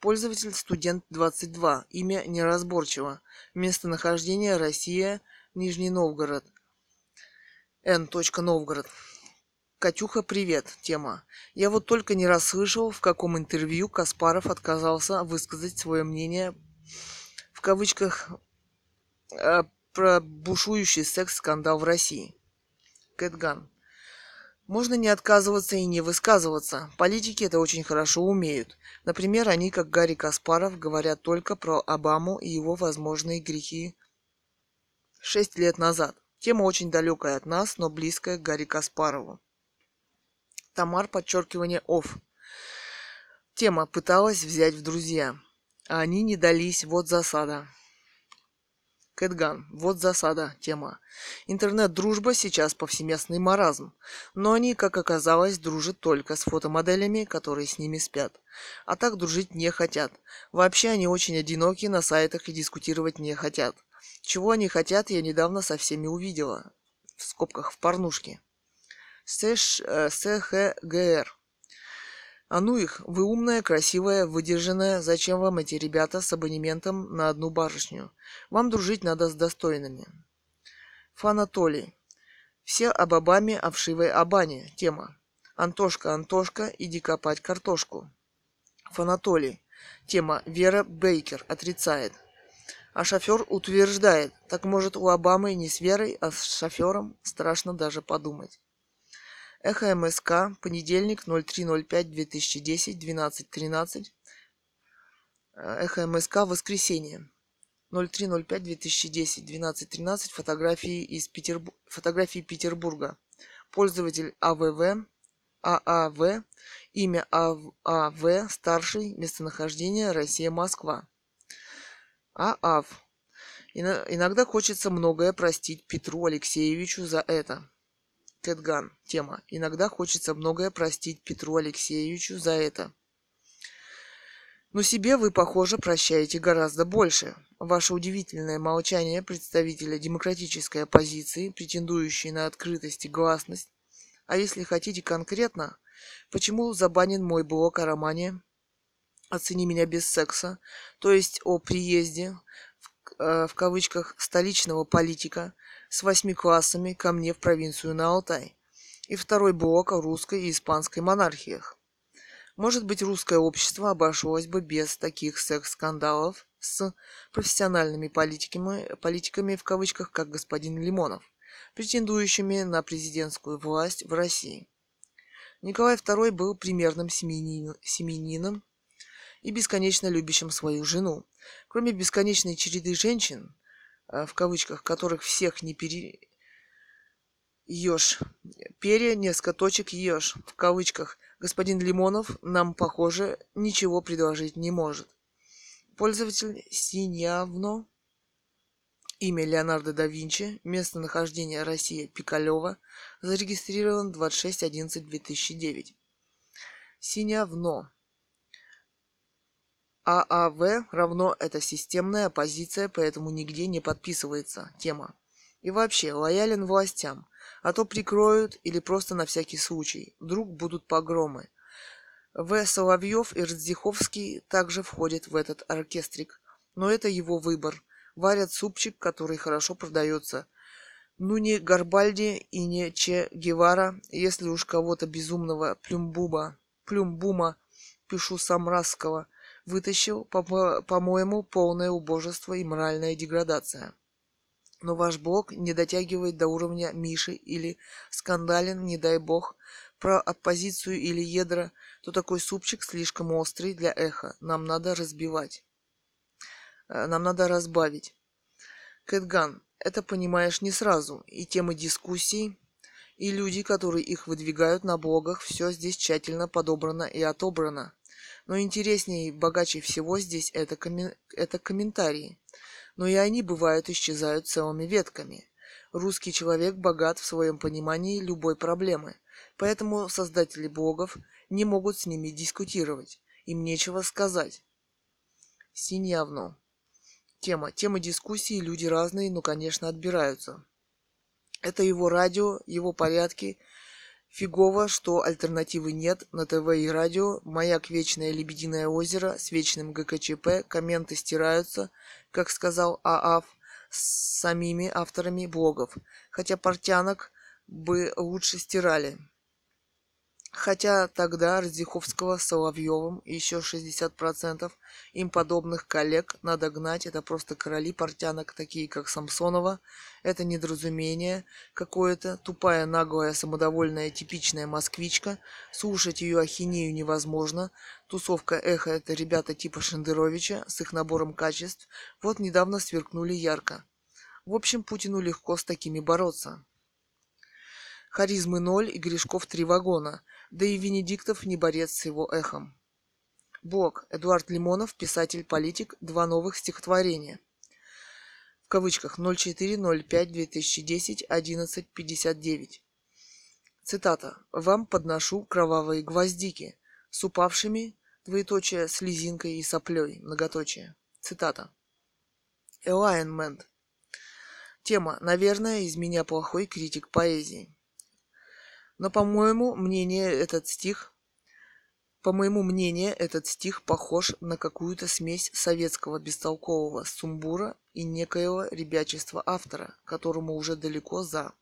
Пользователь студент 22. Имя неразборчиво. Местонахождение Россия, Нижний Новгород. Н. Новгород. Катюха, привет. Тема. Я вот только не раз слышал, в каком интервью Каспаров отказался высказать свое мнение в кавычках э, про бушующий секс-скандал в России. Кэтган. Можно не отказываться и не высказываться. Политики это очень хорошо умеют. Например, они, как Гарри Каспаров, говорят только про Обаму и его возможные грехи шесть лет назад. Тема очень далекая от нас, но близкая к Гарри Каспарову. Тамар, подчеркивание оф. Тема пыталась взять в друзья. А они не дались, вот засада. Кэтган. Вот засада. Тема. Интернет-дружба сейчас повсеместный маразм. Но они, как оказалось, дружат только с фотомоделями, которые с ними спят. А так дружить не хотят. Вообще они очень одиноки на сайтах и дискутировать не хотят. Чего они хотят, я недавно со всеми увидела. В скобках в порнушке. СХГР. А ну их, вы умная, красивая, выдержанная, зачем вам эти ребята с абонементом на одну барышню? Вам дружить надо с достойными. Фанатолий. Все об Обаме, о вшивой Абане. Тема. Антошка, Антошка, иди копать картошку. Фанатолий. Тема. Вера Бейкер отрицает. А шофер утверждает. Так может у Обамы не с Верой, а с шофером страшно даже подумать. Эхо МСК, понедельник, 03.05.2010, 12.13. Эхо МСК, воскресенье. 03.05.2010, 12.13. Фотографии из Петербу... фотографии Петербурга. Пользователь АВВ, ААВ, имя АВ, старший, местонахождение Россия, Москва. ААВ. Иногда хочется многое простить Петру Алексеевичу за это. Кэтган. Тема. Иногда хочется многое простить Петру Алексеевичу за это. Но себе вы, похоже, прощаете гораздо больше. Ваше удивительное молчание представителя демократической оппозиции, претендующей на открытость и гласность. А если хотите конкретно, почему забанен мой блог о романе «Оцени меня без секса», то есть о приезде, в, э, в кавычках, столичного политика – с восьми классами ко мне в провинцию на Алтай. И второй блок о русской и испанской монархиях. Может быть, русское общество обошлось бы без таких секс-скандалов с профессиональными политиками, политиками в кавычках, как господин Лимонов, претендующими на президентскую власть в России. Николай II был примерным семенином и бесконечно любящим свою жену. Кроме бесконечной череды женщин, в кавычках, которых всех не пере... Ешь. Перья, несколько точек ешь. В кавычках. Господин Лимонов нам, похоже, ничего предложить не может. Пользователь Синявно. Имя Леонардо да Винчи. Местонахождение Россия Пикалева. Зарегистрирован 26.11.2009. Синявно. ААВ равно это системная оппозиция, поэтому нигде не подписывается тема. И вообще, лоялен властям, а то прикроют или просто на всякий случай. Вдруг будут погромы. В. Соловьев и Рздиховский также входят в этот оркестрик. Но это его выбор. Варят супчик, который хорошо продается. Ну не Гарбальди и не Че Гевара, если уж кого-то безумного плюмбуба, плюмбума, пишу Самрасского – вытащил, по-моему, полное убожество и моральная деградация. Но ваш блог не дотягивает до уровня Миши или скандален, не дай бог, про оппозицию или ядра, то такой супчик слишком острый для эха. Нам надо разбивать. Э, нам надо разбавить. Кэтган, это понимаешь не сразу. И темы дискуссий, и люди, которые их выдвигают на блогах, все здесь тщательно подобрано и отобрано. Но интереснее и богаче всего здесь это, коммен... это комментарии. Но и они бывают исчезают целыми ветками. Русский человек богат в своем понимании любой проблемы, поэтому создатели блогов не могут с ними дискутировать. Им нечего сказать. Синьявно. Тема. Темы дискуссии люди разные, но, конечно, отбираются. Это его радио, его порядки, Фигово, что альтернативы нет на ТВ и радио. Маяк Вечное Лебединое озеро с вечным ГКЧП. Комменты стираются, как сказал ААФ, с самими авторами блогов. Хотя портянок бы лучше стирали. Хотя тогда Радзиховского, Соловьевым и еще 60% им подобных коллег надо гнать, это просто короли портянок, такие как Самсонова. Это недоразумение какое-то, тупая, наглая, самодовольная, типичная москвичка. Слушать ее ахинею невозможно. Тусовка эхо это ребята типа Шендеровича с их набором качеств. Вот недавно сверкнули ярко. В общем, Путину легко с такими бороться. Харизмы ноль и грешков три вагона – да и Венедиктов не борец с его эхом. Блок. Эдуард Лимонов, писатель-политик, два новых стихотворения. В кавычках 04.05.2010, 11.59. Цитата. «Вам подношу кровавые гвоздики с упавшими, двоеточие, слезинкой и соплей, многоточие». Цитата. Alignment. Тема. Наверное, из меня плохой критик поэзии. Но, по-моему, мнение этот стих, по моему мнению, этот стих похож на какую-то смесь советского бестолкового сумбура и некоего ребячества автора, которому уже далеко за.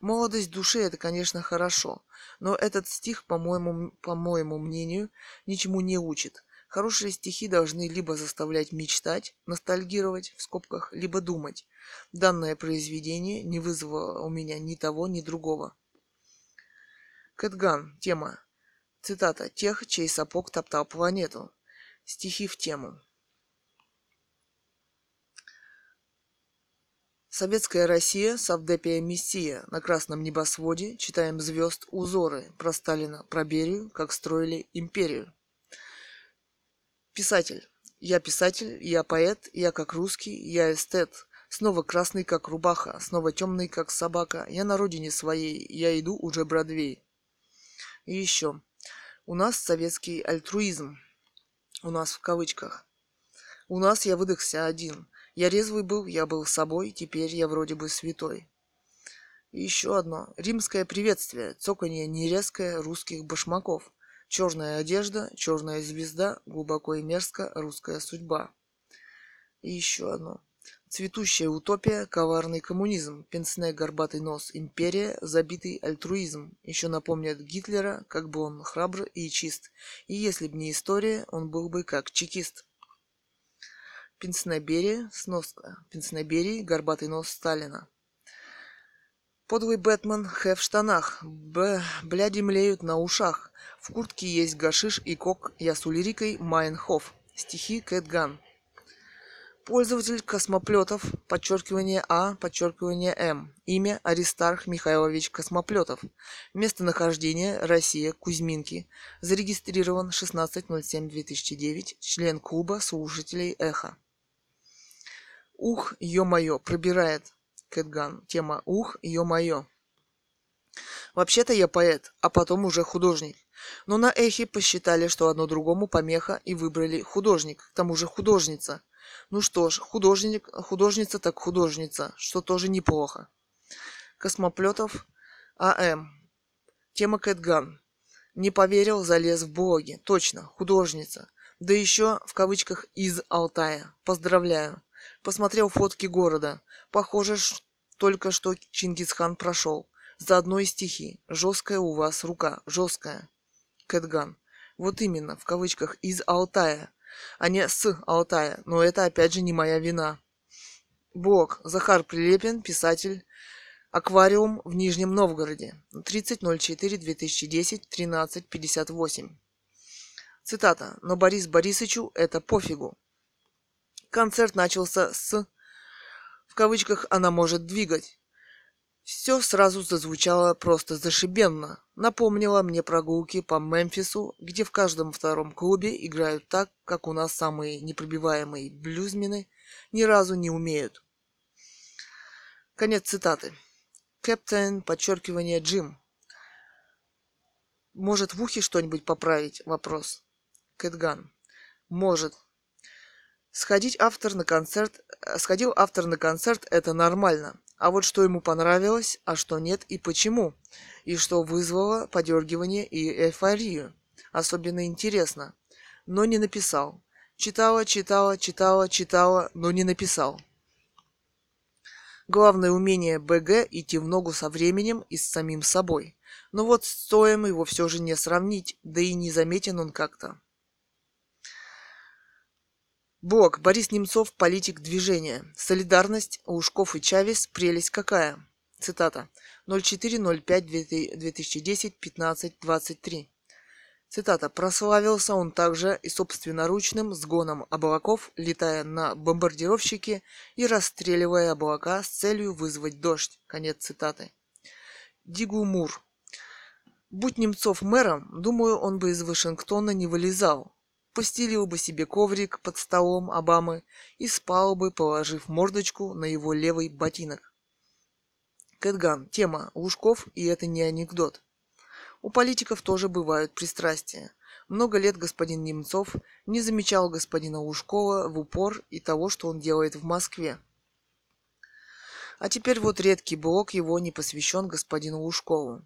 Молодость души – это, конечно, хорошо, но этот стих, по моему, по моему мнению, ничему не учит. Хорошие стихи должны либо заставлять мечтать, ностальгировать, в скобках, либо думать. Данное произведение не вызвало у меня ни того, ни другого. Кэтган. Тема. Цитата. Тех, чей сапог топтал планету. Стихи в тему. Советская Россия, Савдепия Мессия. На красном небосводе читаем звезд узоры. Про Сталина, про Берию, как строили империю. Писатель. Я писатель, я поэт, я как русский, я эстет. Снова красный, как рубаха, снова темный, как собака. Я на родине своей, я иду уже Бродвей. И еще. У нас советский альтруизм. У нас в кавычках. У нас я выдохся один. Я резвый был, я был собой, теперь я вроде бы святой. И еще одно. Римское приветствие. Цоканье нерезкое русских башмаков. Черная одежда, черная звезда, глубоко и мерзко русская судьба. И еще одно. Цветущая утопия, коварный коммунизм, пенсне горбатый нос, империя, забитый альтруизм. Еще напомнят Гитлера, как бы он храбр и чист. И если б не история, он был бы как чекист. Пенснеберия, сноска. Пенснеберий, горбатый нос Сталина. Подлый Бэтмен, Х в штанах. Б, бляди млеют на ушах. В куртке есть гашиш и кок. Я с улирикой Майнхоф. Стихи Кэтган. Пользователь Космоплетов, подчеркивание А, подчеркивание М. Имя Аристарх Михайлович Космоплетов. Местонахождение Россия, Кузьминки. Зарегистрирован 16.07.2009. Член клуба слушателей Эхо. Ух, ё-моё, пробирает. Кэтган. Тема Ух, ё-моё. Вообще-то я поэт, а потом уже художник. Но на Эхе посчитали, что одно другому помеха и выбрали художник, к тому же художница. Ну что ж, художник, художница так художница, что тоже неплохо. Космоплетов А.М. Тема Кэтган. Не поверил, залез в блоги. Точно, художница. Да еще в кавычках из Алтая. Поздравляю. Посмотрел фотки города. Похоже, только что Чингисхан прошел. Заодно и стихи. Жесткая у вас рука. Жесткая. Кэтган. Вот именно, в кавычках, из Алтая а не с Алтая. Но это опять же не моя вина. Бог. Захар Прилепин, писатель. Аквариум в Нижнем Новгороде. 30.04.2010, 13.58. Цитата. Но Борис Борисовичу это пофигу. Концерт начался с... В кавычках она может двигать. Все сразу зазвучало просто зашибенно. Напомнило мне прогулки по Мемфису, где в каждом втором клубе играют так, как у нас самые непробиваемые блюзмены ни разу не умеют. Конец цитаты. Кэптен, подчеркивание Джим. Может в ухе что-нибудь поправить? Вопрос. Кэтган. Может. Сходить автор на концерт, сходил автор на концерт, это нормально. А вот что ему понравилось, а что нет и почему, и что вызвало подергивание и эйфорию. Особенно интересно. Но не написал. Читала, читала, читала, читала, но не написал. Главное умение БГ идти в ногу со временем и с самим собой. Но вот стоим его все же не сравнить, да и не заметен он как-то. Блок. Борис Немцов, политик движения. Солидарность, Лужков и Чавес, прелесть какая? Цитата. 04.05.2010, 15.23. Цитата. «Прославился он также и собственноручным сгоном облаков, летая на бомбардировщике и расстреливая облака с целью вызвать дождь». Конец цитаты. Дигумур. Будь Немцов мэром, думаю, он бы из Вашингтона не вылезал. Постелил бы себе коврик под столом Обамы и спал бы, положив мордочку на его левый ботинок. Кэтган. Тема. Лужков, и это не анекдот. У политиков тоже бывают пристрастия. Много лет господин Немцов не замечал господина Лужкова в упор и того, что он делает в Москве. А теперь вот редкий блок его не посвящен господину Лужкову.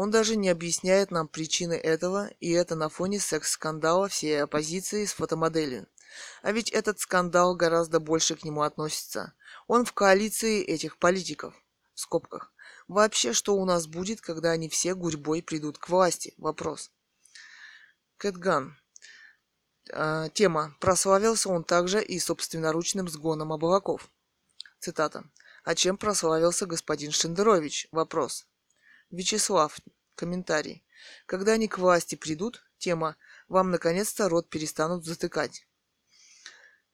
Он даже не объясняет нам причины этого, и это на фоне секс-скандала всей оппозиции с фотомоделью. А ведь этот скандал гораздо больше к нему относится. Он в коалиции этих политиков. В скобках. Вообще, что у нас будет, когда они все гурьбой придут к власти? Вопрос. Кэтган. А, тема. Прославился он также и собственноручным сгоном облаков. Цитата. А чем прославился господин Шендерович? Вопрос. Вячеслав. Комментарий. Когда они к власти придут, тема, вам наконец-то рот перестанут затыкать.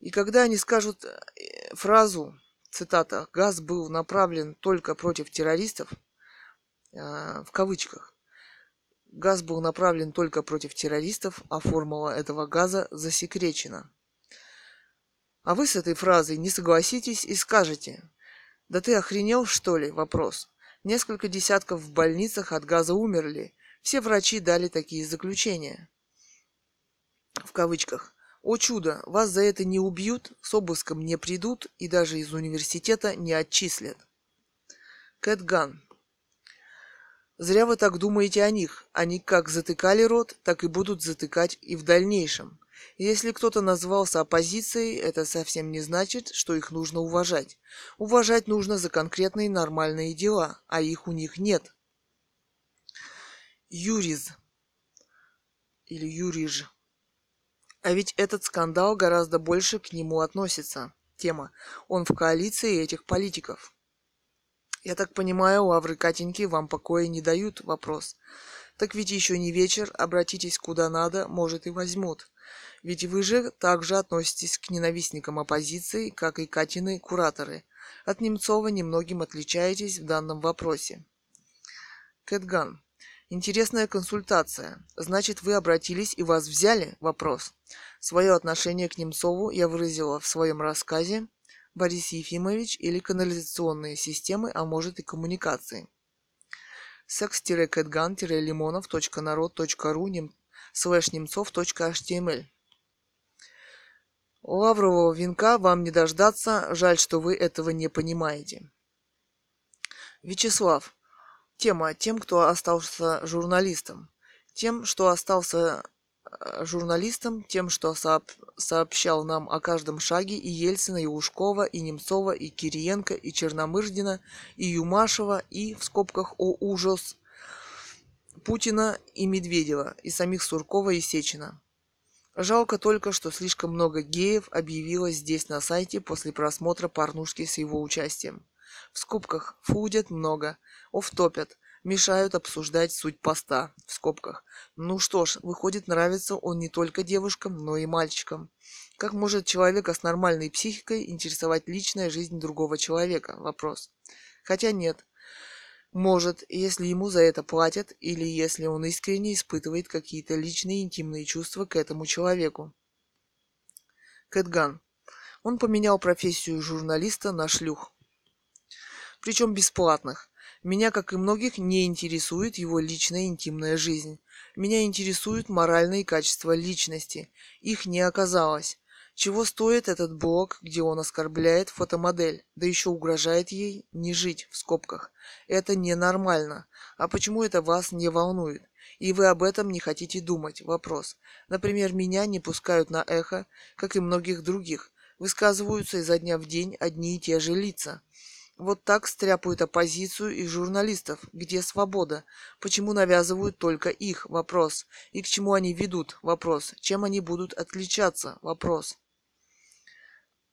И когда они скажут э, фразу цитата, газ был направлен только против террористов, э, в кавычках, газ был направлен только против террористов, а формула этого газа засекречена. А вы с этой фразой не согласитесь и скажете, да ты охренел, что ли? Вопрос. Несколько десятков в больницах от газа умерли. Все врачи дали такие заключения. В кавычках. О чудо, вас за это не убьют, с обыском не придут и даже из университета не отчислят. Кэтган. Зря вы так думаете о них. Они как затыкали рот, так и будут затыкать и в дальнейшем. Если кто-то назвался оппозицией, это совсем не значит, что их нужно уважать. Уважать нужно за конкретные нормальные дела, а их у них нет. Юриз или Юриж а ведь этот скандал гораздо больше к нему относится. Тема. Он в коалиции этих политиков. Я так понимаю, лавры Катеньки вам покоя не дают? Вопрос. Так ведь еще не вечер, обратитесь куда надо, может и возьмут. Ведь вы же также относитесь к ненавистникам оппозиции, как и Катины кураторы. От Немцова немногим отличаетесь в данном вопросе. Кэтган. Интересная консультация. Значит, вы обратились и вас взяли? Вопрос. Свое отношение к Немцову я выразила в своем рассказе «Борис Ефимович» или «Канализационные системы, а может и коммуникации». секс-кэтган-лимонов.народ.ру слэш немцов.html Лаврового венка вам не дождаться, жаль, что вы этого не понимаете. Вячеслав. Тема тем, кто остался журналистом. Тем, что остался э, журналистом, тем, что сооб... сообщал нам о каждом шаге и Ельцина, и Ушкова, и Немцова, и Кириенко, и Черномырдина, и Юмашева, и, в скобках, о ужас, Путина и Медведева, и самих Суркова и Сечина. Жалко только, что слишком много геев объявилось здесь на сайте после просмотра порнушки с его участием. В скобках фудят много, офтопят, мешают обсуждать суть поста. В скобках. Ну что ж, выходит, нравится он не только девушкам, но и мальчикам. Как может человека с нормальной психикой интересовать личная жизнь другого человека? Вопрос. Хотя нет. Может, если ему за это платят, или если он искренне испытывает какие-то личные интимные чувства к этому человеку. Кэтган. Он поменял профессию журналиста на шлюх причем бесплатных. Меня, как и многих, не интересует его личная интимная жизнь. Меня интересуют моральные качества личности. Их не оказалось. Чего стоит этот блог, где он оскорбляет фотомодель, да еще угрожает ей не жить, в скобках. Это ненормально. А почему это вас не волнует? И вы об этом не хотите думать? Вопрос. Например, меня не пускают на эхо, как и многих других. Высказываются изо дня в день одни и те же лица. Вот так стряпают оппозицию и журналистов. Где свобода? Почему навязывают только их? Вопрос. И к чему они ведут? Вопрос. Чем они будут отличаться? Вопрос.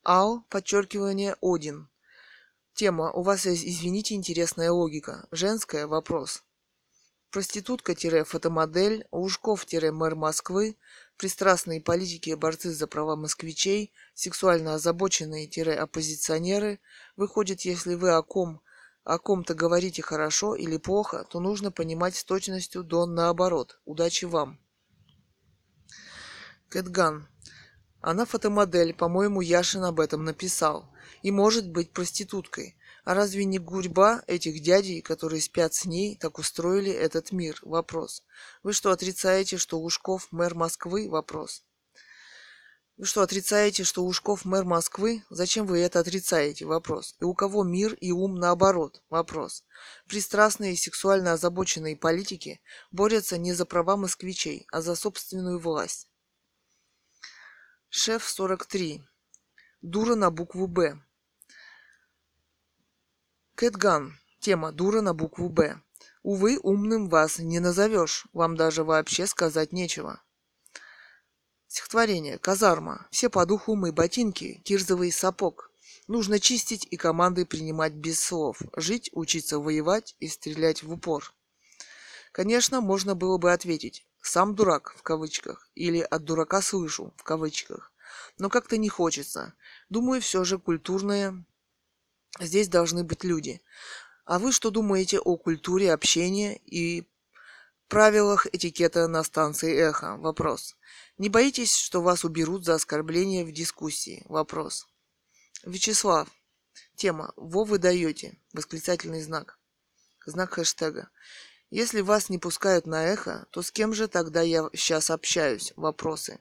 Ал, подчеркивание, Один. Тема. У вас, извините, интересная логика. Женская. Вопрос. Проститутка-фотомодель, Лужков-мэр Москвы, пристрастные политики и борцы за права москвичей, сексуально озабоченные-оппозиционеры. Выходит, если вы о ком о ком-то говорите хорошо или плохо, то нужно понимать с точностью до наоборот. Удачи вам. Кэтган. Она фотомодель, по-моему, Яшин об этом написал. И может быть проституткой. А разве не гурьба этих дядей, которые спят с ней, так устроили этот мир? Вопрос. Вы что, отрицаете, что Ушков мэр Москвы? Вопрос. Вы что, отрицаете, что Ушков мэр Москвы? Зачем вы это отрицаете? Вопрос. И у кого мир и ум наоборот? Вопрос. Пристрастные и сексуально озабоченные политики борются не за права москвичей, а за собственную власть. Шеф 43. Дура на букву «Б». Кэтган. Тема «Дура на букву «Б». Увы, умным вас не назовешь, вам даже вообще сказать нечего. Стихотворение. Казарма. Все по духу мы ботинки, кирзовый сапог. Нужно чистить и команды принимать без слов. Жить, учиться воевать и стрелять в упор. Конечно, можно было бы ответить сам дурак в кавычках или от дурака слышу в кавычках. Но как-то не хочется. Думаю, все же культурное здесь должны быть люди. А вы что думаете о культуре общения и правилах этикета на станции Эхо? Вопрос. Не боитесь, что вас уберут за оскорбление в дискуссии? Вопрос. Вячеслав. Тема. Во вы даете. Восклицательный знак. Знак хэштега. Если вас не пускают на эхо, то с кем же тогда я сейчас общаюсь? Вопросы.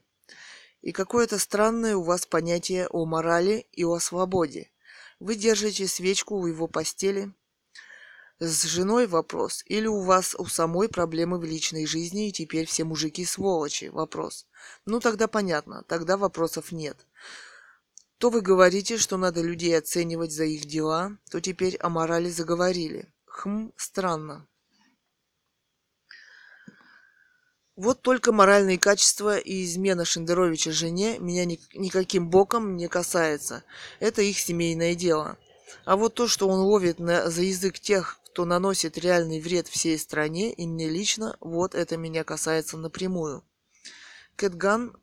И какое-то странное у вас понятие о морали и о свободе. Вы держите свечку у его постели. С женой вопрос. Или у вас у самой проблемы в личной жизни, и теперь все мужики сволочи? Вопрос. Ну тогда понятно, тогда вопросов нет. То вы говорите, что надо людей оценивать за их дела, то теперь о морали заговорили. Хм, странно. Вот только моральные качества и измена Шендеровича жене меня ни, никаким боком не касается. Это их семейное дело. А вот то, что он ловит на, за язык тех, кто наносит реальный вред всей стране и мне лично, вот это меня касается напрямую. Кэтган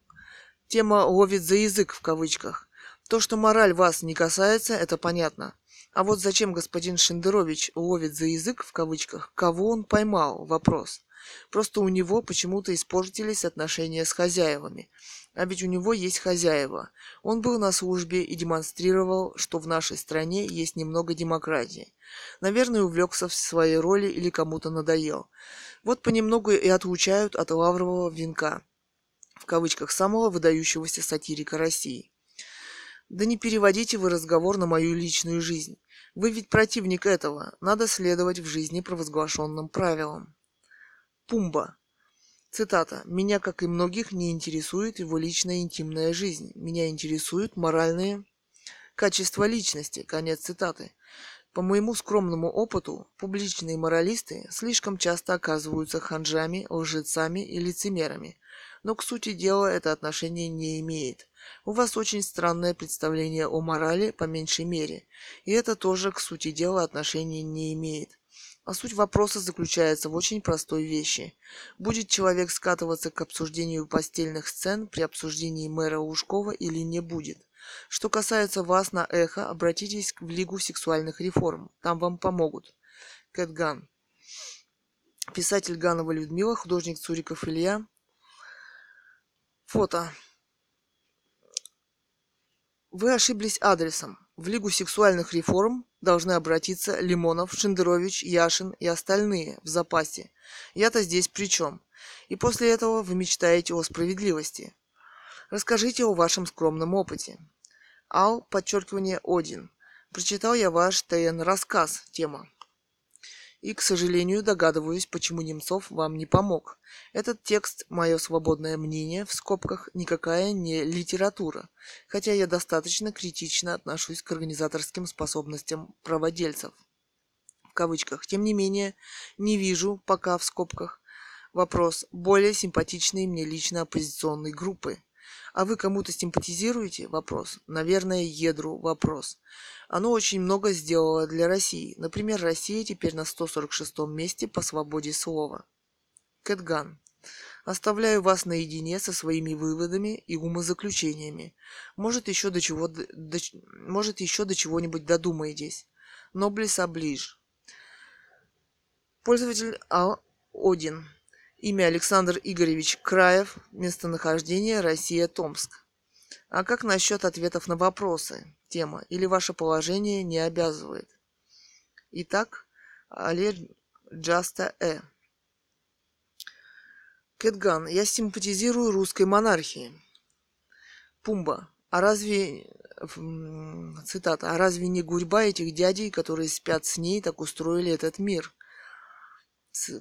тема ловит за язык в кавычках. То, что мораль вас не касается, это понятно. А вот зачем господин Шендерович ловит за язык в кавычках, кого он поймал? Вопрос. Просто у него почему-то испортились отношения с хозяевами. А ведь у него есть хозяева. Он был на службе и демонстрировал, что в нашей стране есть немного демократии. Наверное, увлекся в своей роли или кому-то надоел. Вот понемногу и отлучают от лаврового венка, в кавычках, самого выдающегося сатирика России. Да не переводите вы разговор на мою личную жизнь. Вы ведь противник этого. Надо следовать в жизни провозглашенным правилам. Пумба. Цитата. «Меня, как и многих, не интересует его личная интимная жизнь. Меня интересуют моральные качества личности». Конец цитаты. По моему скромному опыту, публичные моралисты слишком часто оказываются ханжами, лжецами и лицемерами. Но к сути дела это отношение не имеет. У вас очень странное представление о морали, по меньшей мере. И это тоже к сути дела отношения не имеет. А суть вопроса заключается в очень простой вещи. Будет человек скатываться к обсуждению постельных сцен при обсуждении мэра Ушкова или не будет? Что касается вас на эхо, обратитесь в Лигу сексуальных реформ. Там вам помогут. Кэтган. Писатель Ганова Людмила, художник Цуриков Илья. Фото. Вы ошиблись адресом. В Лигу сексуальных реформ должны обратиться Лимонов, Шендерович, Яшин и остальные в запасе. Я-то здесь при чем? И после этого вы мечтаете о справедливости. Расскажите о вашем скромном опыте. Ал, подчеркивание, Один. Прочитал я ваш ТН рассказ, тема. И, к сожалению, догадываюсь, почему Немцов вам не помог. Этот текст – мое свободное мнение, в скобках, никакая не литература, хотя я достаточно критично отношусь к организаторским способностям праводельцев. В кавычках. Тем не менее, не вижу, пока в скобках, вопрос более симпатичной мне лично оппозиционной группы. А вы кому-то симпатизируете? Вопрос. Наверное, Едру. Вопрос. Оно очень много сделало для России. Например, Россия теперь на 146-м месте по свободе слова. Кэтган. Оставляю вас наедине со своими выводами и умозаключениями. Может, еще до чего, до, может, еще до чего-нибудь додумаетесь. Ноблес оближ. Пользователь А. Один. Имя Александр Игоревич Краев. Местонахождение Россия, Томск. А как насчет ответов на вопросы? Тема. Или ваше положение не обязывает? Итак, Олег Джаста Э. Кэтган. Я симпатизирую русской монархии. Пумба. А разве цитата, а разве не гурьба этих дядей, которые спят с ней, так устроили этот мир?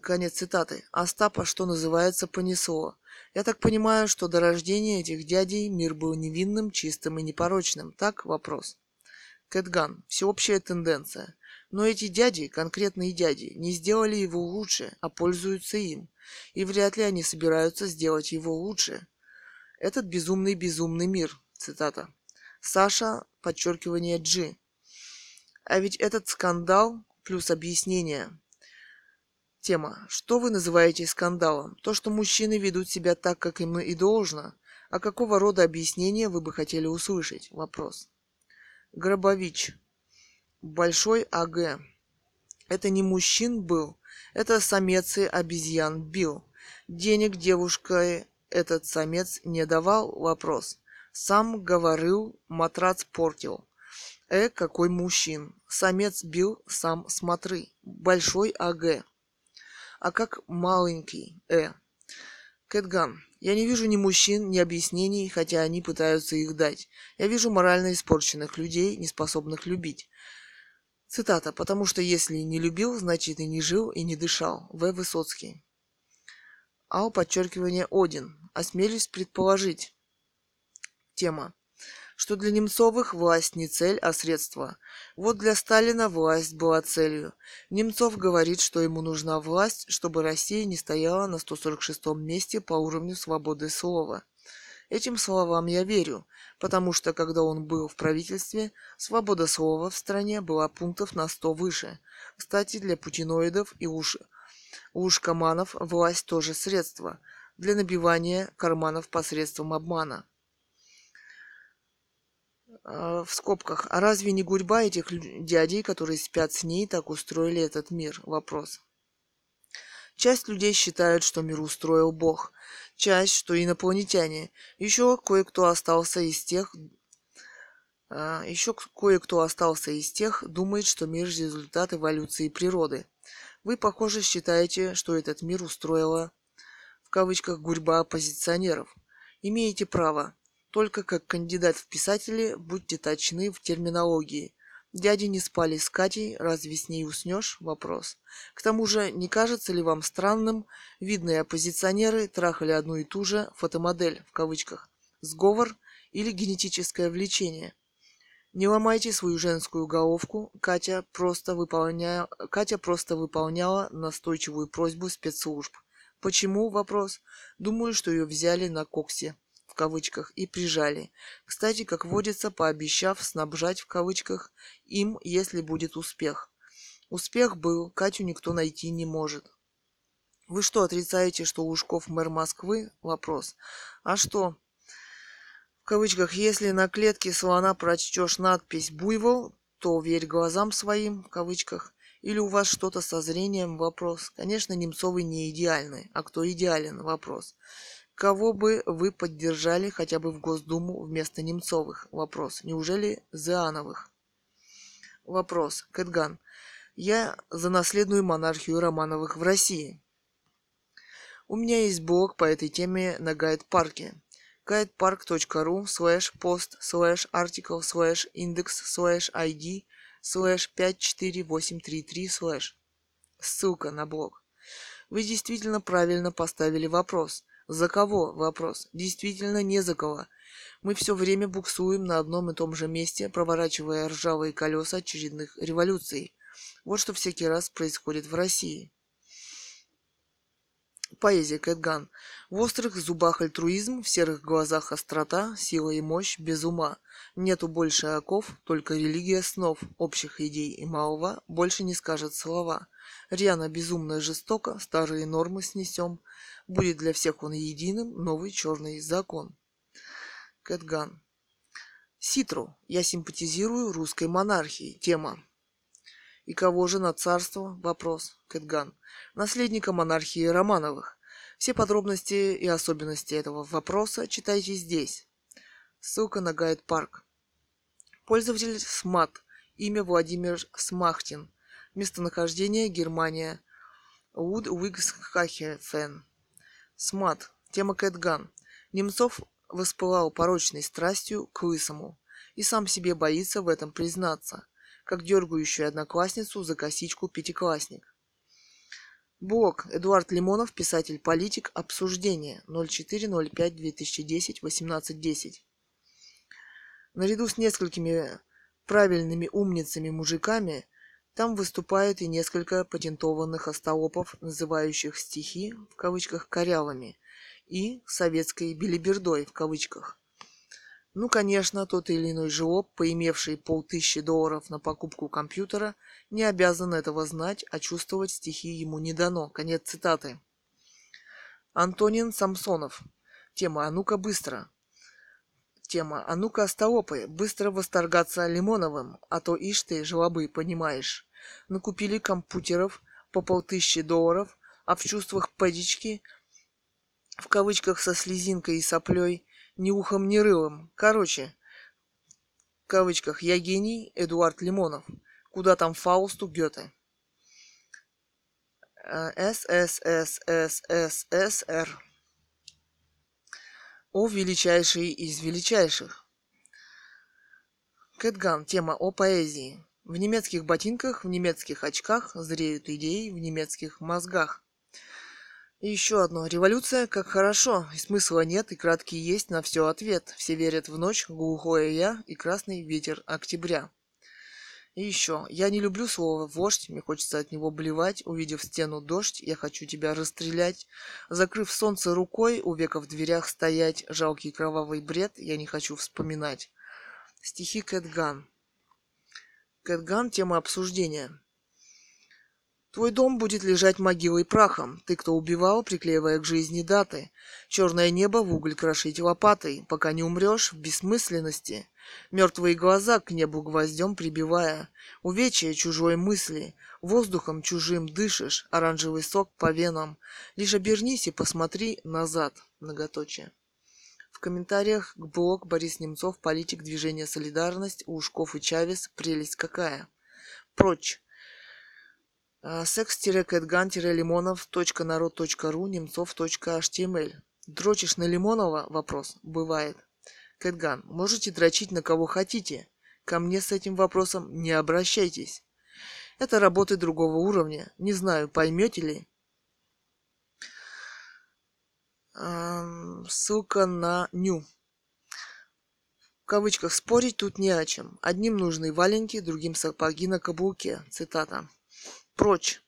Конец цитаты. Остапа, что называется, понесло. Я так понимаю, что до рождения этих дядей мир был невинным, чистым и непорочным. Так вопрос. Кэтган. Всеобщая тенденция. Но эти дяди, конкретные дяди, не сделали его лучше, а пользуются им. И вряд ли они собираются сделать его лучше. Этот безумный-безумный мир. Цитата. Саша, подчеркивание G. А ведь этот скандал плюс объяснение Тема. Что вы называете скандалом? То, что мужчины ведут себя так, как им и должно? А какого рода объяснение вы бы хотели услышать? Вопрос. Гробович. Большой АГ. Это не мужчин был, это самец и обезьян бил. Денег девушка этот самец не давал? Вопрос. Сам говорил, матрац портил. Э, какой мужчин. Самец бил, сам смотры. Большой АГ а как маленький Э. Кэтган. Я не вижу ни мужчин, ни объяснений, хотя они пытаются их дать. Я вижу морально испорченных людей, не способных любить. Цитата. «Потому что если не любил, значит и не жил, и не дышал». В. Высоцкий. Ау, подчеркивание Один. Осмелюсь предположить. Тема что для Немцовых власть не цель, а средство. Вот для Сталина власть была целью. Немцов говорит, что ему нужна власть, чтобы Россия не стояла на 146-м месте по уровню свободы слова. Этим словам я верю, потому что когда он был в правительстве, свобода слова в стране была пунктов на 100 выше. Кстати, для путиноидов и уж, ушкоманов власть тоже средство для набивания карманов посредством обмана. А, в скобках, а разве не гурьба этих дядей, которые спят с ней, так устроили этот мир? Вопрос. Часть людей считают, что мир устроил Бог, часть, что инопланетяне. Еще кое-кто остался из тех, а, еще кое-кто остался из тех, думает, что мир – результат эволюции природы. Вы, похоже, считаете, что этот мир устроила, в кавычках, гурьба оппозиционеров. Имеете право. Только как кандидат в писатели будьте точны в терминологии. Дяди не спали с Катей, разве с ней уснешь? Вопрос. К тому же, не кажется ли вам странным, видные оппозиционеры трахали одну и ту же фотомодель, в кавычках, сговор или генетическое влечение? Не ломайте свою женскую головку, Катя просто, выполняя... Катя просто выполняла настойчивую просьбу спецслужб. Почему? Вопрос. Думаю, что ее взяли на коксе кавычках и прижали. Кстати, как водится, пообещав снабжать в кавычках им, если будет успех. Успех был, Катю никто найти не может. Вы что, отрицаете, что Ушков мэр Москвы? Вопрос. А что? В кавычках, если на клетке слона прочтешь надпись «Буйвол», то верь глазам своим, в кавычках. Или у вас что-то со зрением? Вопрос. Конечно, Немцовы не идеальны. А кто идеален? Вопрос. Кого бы вы поддержали хотя бы в Госдуму вместо Немцовых? Вопрос. Неужели Зиановых? Вопрос. Кэтган. Я за наследную монархию Романовых в России. У меня есть блог по этой теме на Гайд-парке. guidepark.ru slash post slash article slash index slash id slash 54833 slash. Ссылка на блог. Вы действительно правильно поставили вопрос. За кого вопрос? Действительно не за кого. Мы все время буксуем на одном и том же месте, проворачивая ржавые колеса очередных революций. Вот что всякий раз происходит в России. Поэзия Кэтган. В острых зубах альтруизм, в серых глазах острота, сила и мощь без ума. Нету больше оков, только религия снов, общих идей и малого больше не скажет слова. Рьяно безумно жестоко, старые нормы снесем, будет для всех он единым новый черный закон. Кэтган. Ситру. Я симпатизирую русской монархии. Тема. И кого же на царство? Вопрос. Кэтган. Наследника монархии Романовых. Все подробности и особенности этого вопроса читайте здесь. Ссылка на гайд парк. Пользователь СМАТ. Имя Владимир Смахтин. Местонахождение Германия. Вуд Уигсхахефен. СМАТ. Тема Кэтган. Немцов воспылал порочной страстью к лысому и сам себе боится в этом признаться как дергающую одноклассницу за косичку пятиклассник. Блог. Эдуард Лимонов, писатель-политик. Обсуждение. 04.05.2010, 18.10. Наряду с несколькими правильными умницами-мужиками там выступают и несколько патентованных остолопов, называющих стихи, в кавычках, корявыми, и советской билибердой, в кавычках – ну, конечно, тот или иной жлоб, поимевший полтысячи долларов на покупку компьютера, не обязан этого знать, а чувствовать стихи ему не дано. Конец цитаты. Антонин Самсонов. Тема «А ну-ка быстро». Тема «А ну-ка, остолопы, быстро восторгаться Лимоновым, а то ишь ты, жлобы, понимаешь. Накупили компьютеров по полтысячи долларов, а в чувствах пэдички, в кавычках со слезинкой и соплей, ни ухом, ни рылом. Короче, в кавычках, я гений Эдуард Лимонов. Куда там Фаусту Гёте? ССССССР. О величайший из величайших. Кэтган. Тема о поэзии. В немецких ботинках, в немецких очках зреют идеи в немецких мозгах. И еще одно. Революция как хорошо, и смысла нет, и краткий есть на все ответ. Все верят в ночь, глухое я и красный ветер октября. И еще. Я не люблю слово «вождь», мне хочется от него блевать. Увидев стену дождь, я хочу тебя расстрелять. Закрыв солнце рукой, у века в дверях стоять. Жалкий кровавый бред я не хочу вспоминать. Стихи Кэтган. Кэтган – тема обсуждения. Твой дом будет лежать могилой прахом. Ты, кто убивал, приклеивая к жизни даты. Черное небо в уголь крошить лопатой, пока не умрешь в бессмысленности. Мертвые глаза к небу гвоздем прибивая. Увечья чужой мысли. Воздухом чужим дышишь, оранжевый сок по венам. Лишь обернись и посмотри назад. Многоточие. В комментариях к блог Борис Немцов, политик движения «Солидарность», Ушков и Чавес. Прелесть какая. Прочь. А, секс-кэтган-лимонов.народ.ру немцов.html Дрочишь на Лимонова? Вопрос. Бывает. Кэтган. Можете дрочить на кого хотите. Ко мне с этим вопросом не обращайтесь. Это работы другого уровня. Не знаю, поймете ли. Ссылка на ню. В кавычках спорить тут не о чем. Одним нужны валенки, другим сапоги на каблуке. Цитата прочь.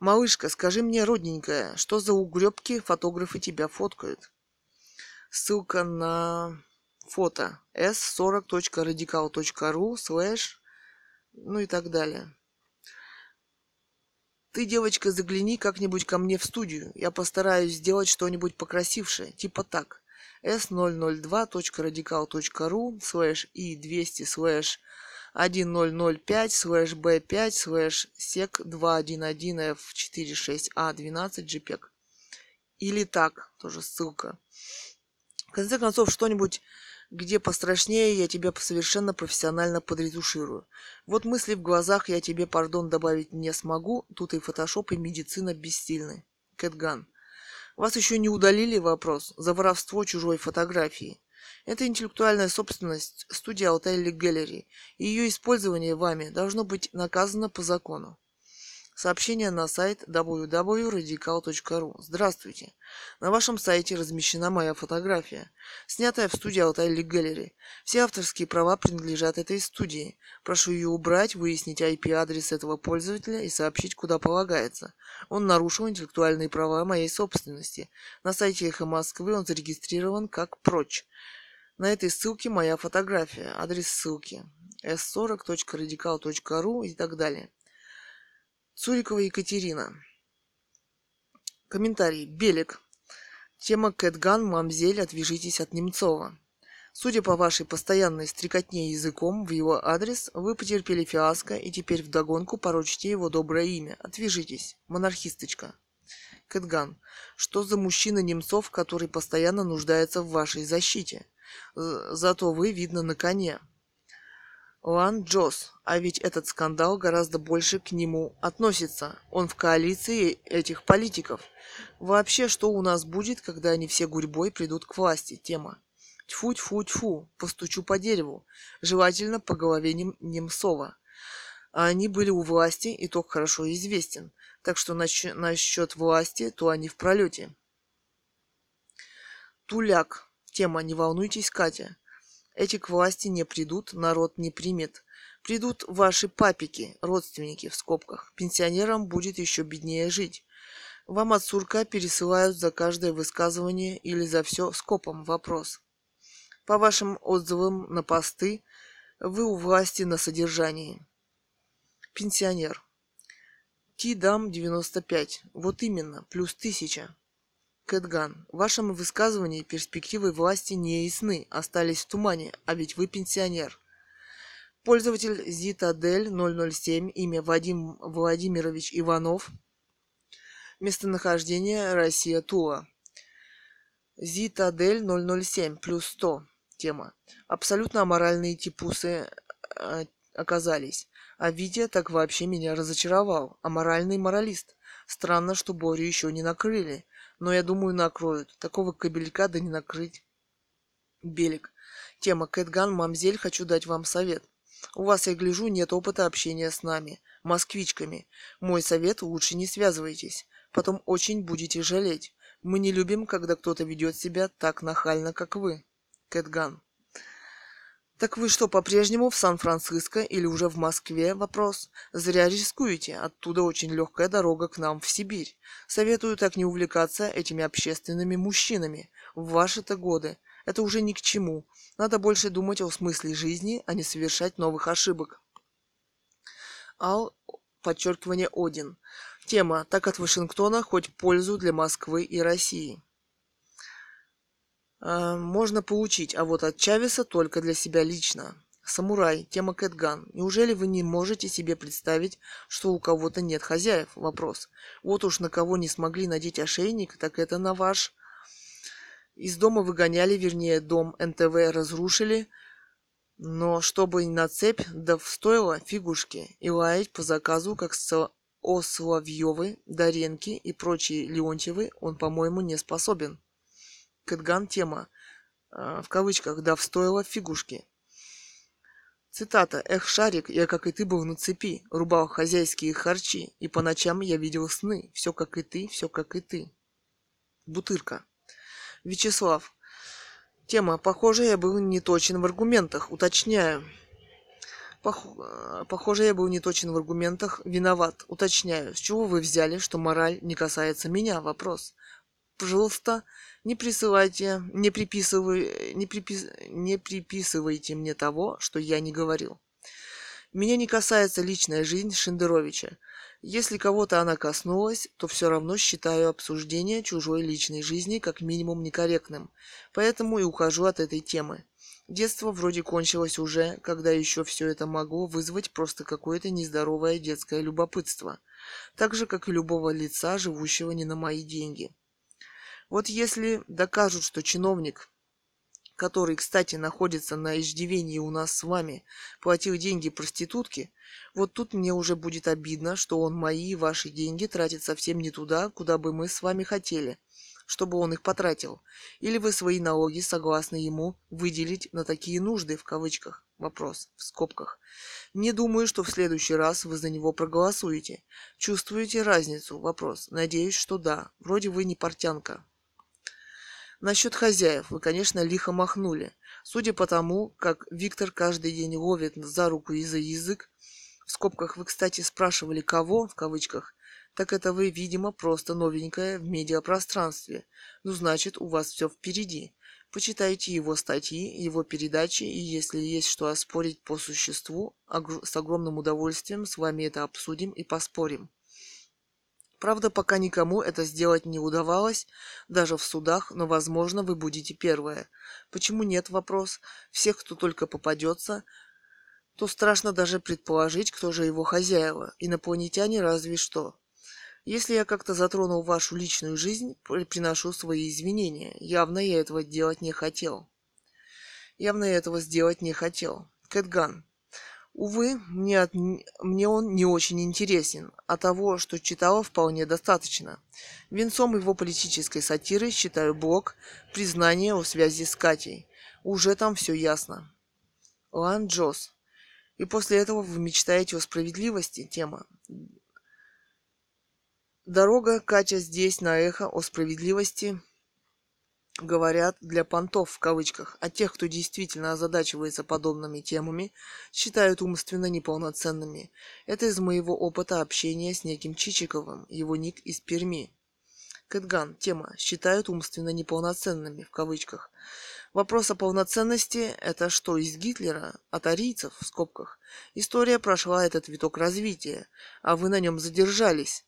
Малышка, скажи мне, родненькая, что за угребки фотографы тебя фоткают? Ссылка на фото s40.radikal.ru слэш ну и так далее. Ты, девочка, загляни как-нибудь ко мне в студию. Я постараюсь сделать что-нибудь покрасившее. Типа так. s002.radikal.ru слэш и 200 слэш 1005 слэш b5 слэш sec 211f46a12 jpeg. Или так, тоже ссылка. В конце концов, что-нибудь, где пострашнее, я тебя совершенно профессионально подретуширую. Вот мысли в глазах я тебе, пардон, добавить не смогу. Тут и фотошоп, и медицина бессильны. Кэтган. Вас еще не удалили вопрос за воровство чужой фотографии. Это интеллектуальная собственность студии Altai Gallery, и ее использование вами должно быть наказано по закону. Сообщение на сайт www.radical.ru. Здравствуйте. На вашем сайте размещена моя фотография, снятая в студии Altai Gallery. Все авторские права принадлежат этой студии. Прошу ее убрать, выяснить IP-адрес этого пользователя и сообщить, куда полагается. Он нарушил интеллектуальные права моей собственности. На сайте Эхо Москвы он зарегистрирован как прочь. На этой ссылке моя фотография, адрес ссылки s40.radical.ru и так далее. Цурикова Екатерина. Комментарий. Белик. Тема Кэтган, мамзель, отвяжитесь от Немцова. Судя по вашей постоянной стрекотне языком в его адрес, вы потерпели фиаско и теперь вдогонку порочите его доброе имя. Отвяжитесь. Монархисточка. Кэтган. Что за мужчина Немцов, который постоянно нуждается в вашей защите? Зато вы, видно, на коне. Лан Джос, а ведь этот скандал гораздо больше к нему относится. Он в коалиции этих политиков. Вообще, что у нас будет, когда они все гурьбой придут к власти? Тема. Тьфу-тьфу-тьфу, постучу по дереву. Желательно по голове Нем- Немцова. А они были у власти, и ток хорошо известен. Так что насчет власти, то они в пролете. Туляк. Тема «Не волнуйтесь, Катя». Эти к власти не придут, народ не примет. Придут ваши папики, родственники в скобках. Пенсионерам будет еще беднее жить. Вам от сурка пересылают за каждое высказывание или за все скопом вопрос. По вашим отзывам на посты, вы у власти на содержании. Пенсионер. Ти-дам 95. Вот именно, плюс тысяча. Кэтган, в вашем высказывании перспективы власти не ясны, остались в тумане, а ведь вы пенсионер. Пользователь Зитадель 007, имя Вадим Владимирович Иванов. Местонахождение Россия Тула. Зитадель 007 плюс 100. Тема. Абсолютно аморальные типусы э, оказались. А Витя так вообще меня разочаровал. Аморальный моралист. Странно, что Борю еще не накрыли. Но я думаю, накроют. Такого кабелька да не накрыть. Белик. Тема Кэтган, мамзель, хочу дать вам совет. У вас, я гляжу, нет опыта общения с нами, москвичками. Мой совет, лучше не связывайтесь. Потом очень будете жалеть. Мы не любим, когда кто-то ведет себя так нахально, как вы. Кэтган. Так вы что, по-прежнему в Сан-Франциско или уже в Москве? Вопрос. Зря рискуете. Оттуда очень легкая дорога к нам в Сибирь. Советую так не увлекаться этими общественными мужчинами. В ваши-то годы. Это уже ни к чему. Надо больше думать о смысле жизни, а не совершать новых ошибок. Ал, подчеркивание Один. Тема «Так от Вашингтона хоть пользу для Москвы и России». А, можно получить, а вот от Чавеса только для себя лично. Самурай, тема Кэтган. Неужели вы не можете себе представить, что у кого-то нет хозяев? Вопрос. Вот уж на кого не смогли надеть ошейник, так это на ваш. Из дома выгоняли, вернее, дом НТВ разрушили, но чтобы на цепь, да стоило фигушки и лаять по заказу, как с о Доренки и прочие Леонтьевы, он, по-моему, не способен. Кэтган тема, э, в кавычках, да встоила фигушки. Цитата. «Эх, Шарик, я, как и ты, был на цепи, рубал хозяйские харчи, и по ночам я видел сны, все как и ты, все как и ты». Бутырка. Вячеслав. Тема. Похоже, я был не точен в аргументах. Уточняю. Пох... Э, похоже, я был не точен в аргументах. Виноват. Уточняю. С чего вы взяли, что мораль не касается меня? Вопрос. Пожалуйста, не присылайте, не приписывай, не, припис, не приписывайте мне того, что я не говорил. Меня не касается личная жизнь Шендеровича. Если кого-то она коснулась, то все равно считаю обсуждение чужой личной жизни как минимум некорректным, поэтому и ухожу от этой темы. Детство вроде кончилось уже, когда еще все это могло вызвать просто какое-то нездоровое детское любопытство, так же, как и любого лица, живущего не на мои деньги. Вот если докажут, что чиновник, который, кстати, находится на иждивении у нас с вами, платил деньги проститутке, вот тут мне уже будет обидно, что он мои и ваши деньги тратит совсем не туда, куда бы мы с вами хотели. чтобы он их потратил? Или вы свои налоги согласны ему выделить на такие нужды, в кавычках? Вопрос, в скобках. Не думаю, что в следующий раз вы за него проголосуете. Чувствуете разницу? Вопрос. Надеюсь, что да. Вроде вы не портянка. Насчет хозяев вы, конечно, лихо махнули. Судя по тому, как Виктор каждый день ловит за руку и за язык, в скобках вы, кстати, спрашивали «кого?» в кавычках, так это вы, видимо, просто новенькая в медиапространстве. Ну, значит, у вас все впереди. Почитайте его статьи, его передачи, и если есть что оспорить по существу, с огромным удовольствием с вами это обсудим и поспорим. Правда, пока никому это сделать не удавалось, даже в судах, но, возможно, вы будете первые. Почему нет вопрос? Всех, кто только попадется, то страшно даже предположить, кто же его хозяева. Инопланетяне разве что. Если я как-то затронул вашу личную жизнь, приношу свои извинения. Явно я этого делать не хотел. Явно я этого сделать не хотел. Кэтган. Увы, мне, от... мне он не очень интересен, а того, что читала, вполне достаточно. Венцом его политической сатиры считаю блог «Признание о связи с Катей». Уже там все ясно. Лан Джос. И после этого вы мечтаете о справедливости? Тема. Дорога, Катя, здесь на эхо о справедливости говорят для понтов в кавычках, а тех, кто действительно озадачивается подобными темами, считают умственно неполноценными. Это из моего опыта общения с неким Чичиковым, его ник из Перми. Кэтган. Тема. Считают умственно неполноценными, в кавычках. Вопрос о полноценности – это что, из Гитлера? От арийцев, в скобках. История прошла этот виток развития, а вы на нем задержались.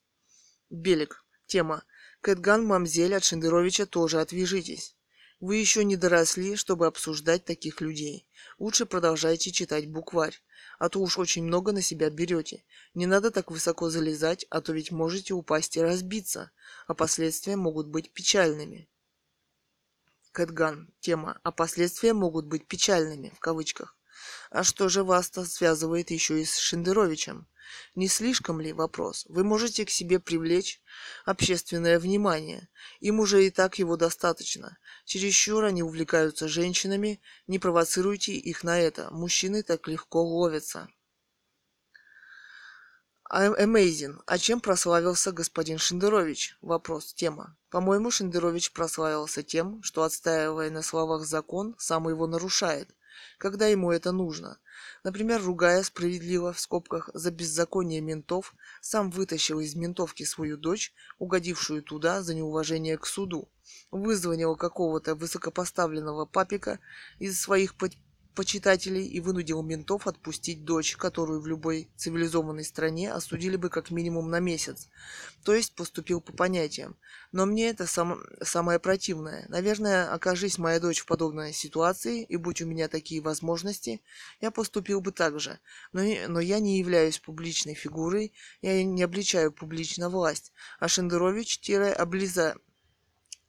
Белик. Тема. Кэтган Мамзель от Шендеровича тоже отвяжитесь. Вы еще не доросли, чтобы обсуждать таких людей. Лучше продолжайте читать букварь, а то уж очень много на себя берете. Не надо так высоко залезать, а то ведь можете упасть и разбиться, а последствия могут быть печальными. Кэтган. Тема. А последствия могут быть печальными, в кавычках. А что же вас-то связывает еще и с Шендеровичем? Не слишком ли вопрос? Вы можете к себе привлечь общественное внимание. Им уже и так его достаточно. Чересчур они увлекаются женщинами. Не провоцируйте их на это. Мужчины так легко ловятся. Amazing. А чем прославился господин Шендерович? Вопрос. Тема. По-моему, Шендерович прославился тем, что, отстаивая на словах закон, сам его нарушает, когда ему это нужно. Например, ругая справедливо, в скобках, за беззаконие ментов, сам вытащил из ментовки свою дочь, угодившую туда за неуважение к суду. Вызвонил какого-то высокопоставленного папика из своих почитателей и вынудил ментов отпустить дочь, которую в любой цивилизованной стране осудили бы как минимум на месяц. То есть поступил по понятиям. Но мне это сам, самое противное. Наверное, окажись моя дочь в подобной ситуации, и будь у меня такие возможности, я поступил бы так же. Но, но я не являюсь публичной фигурой, я не обличаю публично власть. А Шендерович-облиза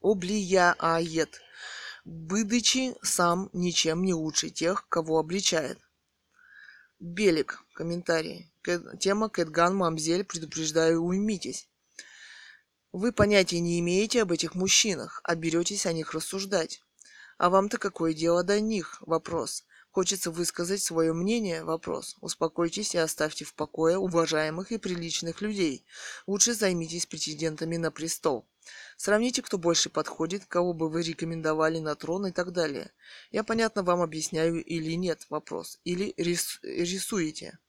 облияет будучи сам ничем не лучше тех, кого обличает. Белик. Комментарий. Тема Кэтган Мамзель. Предупреждаю, уймитесь. Вы понятия не имеете об этих мужчинах, а беретесь о них рассуждать. А вам-то какое дело до них? Вопрос. Хочется высказать свое мнение? Вопрос. Успокойтесь и оставьте в покое уважаемых и приличных людей. Лучше займитесь претендентами на престол. Сравните, кто больше подходит, кого бы вы рекомендовали на трон и так далее. Я понятно вам объясняю или нет вопрос. Или рис, рисуете.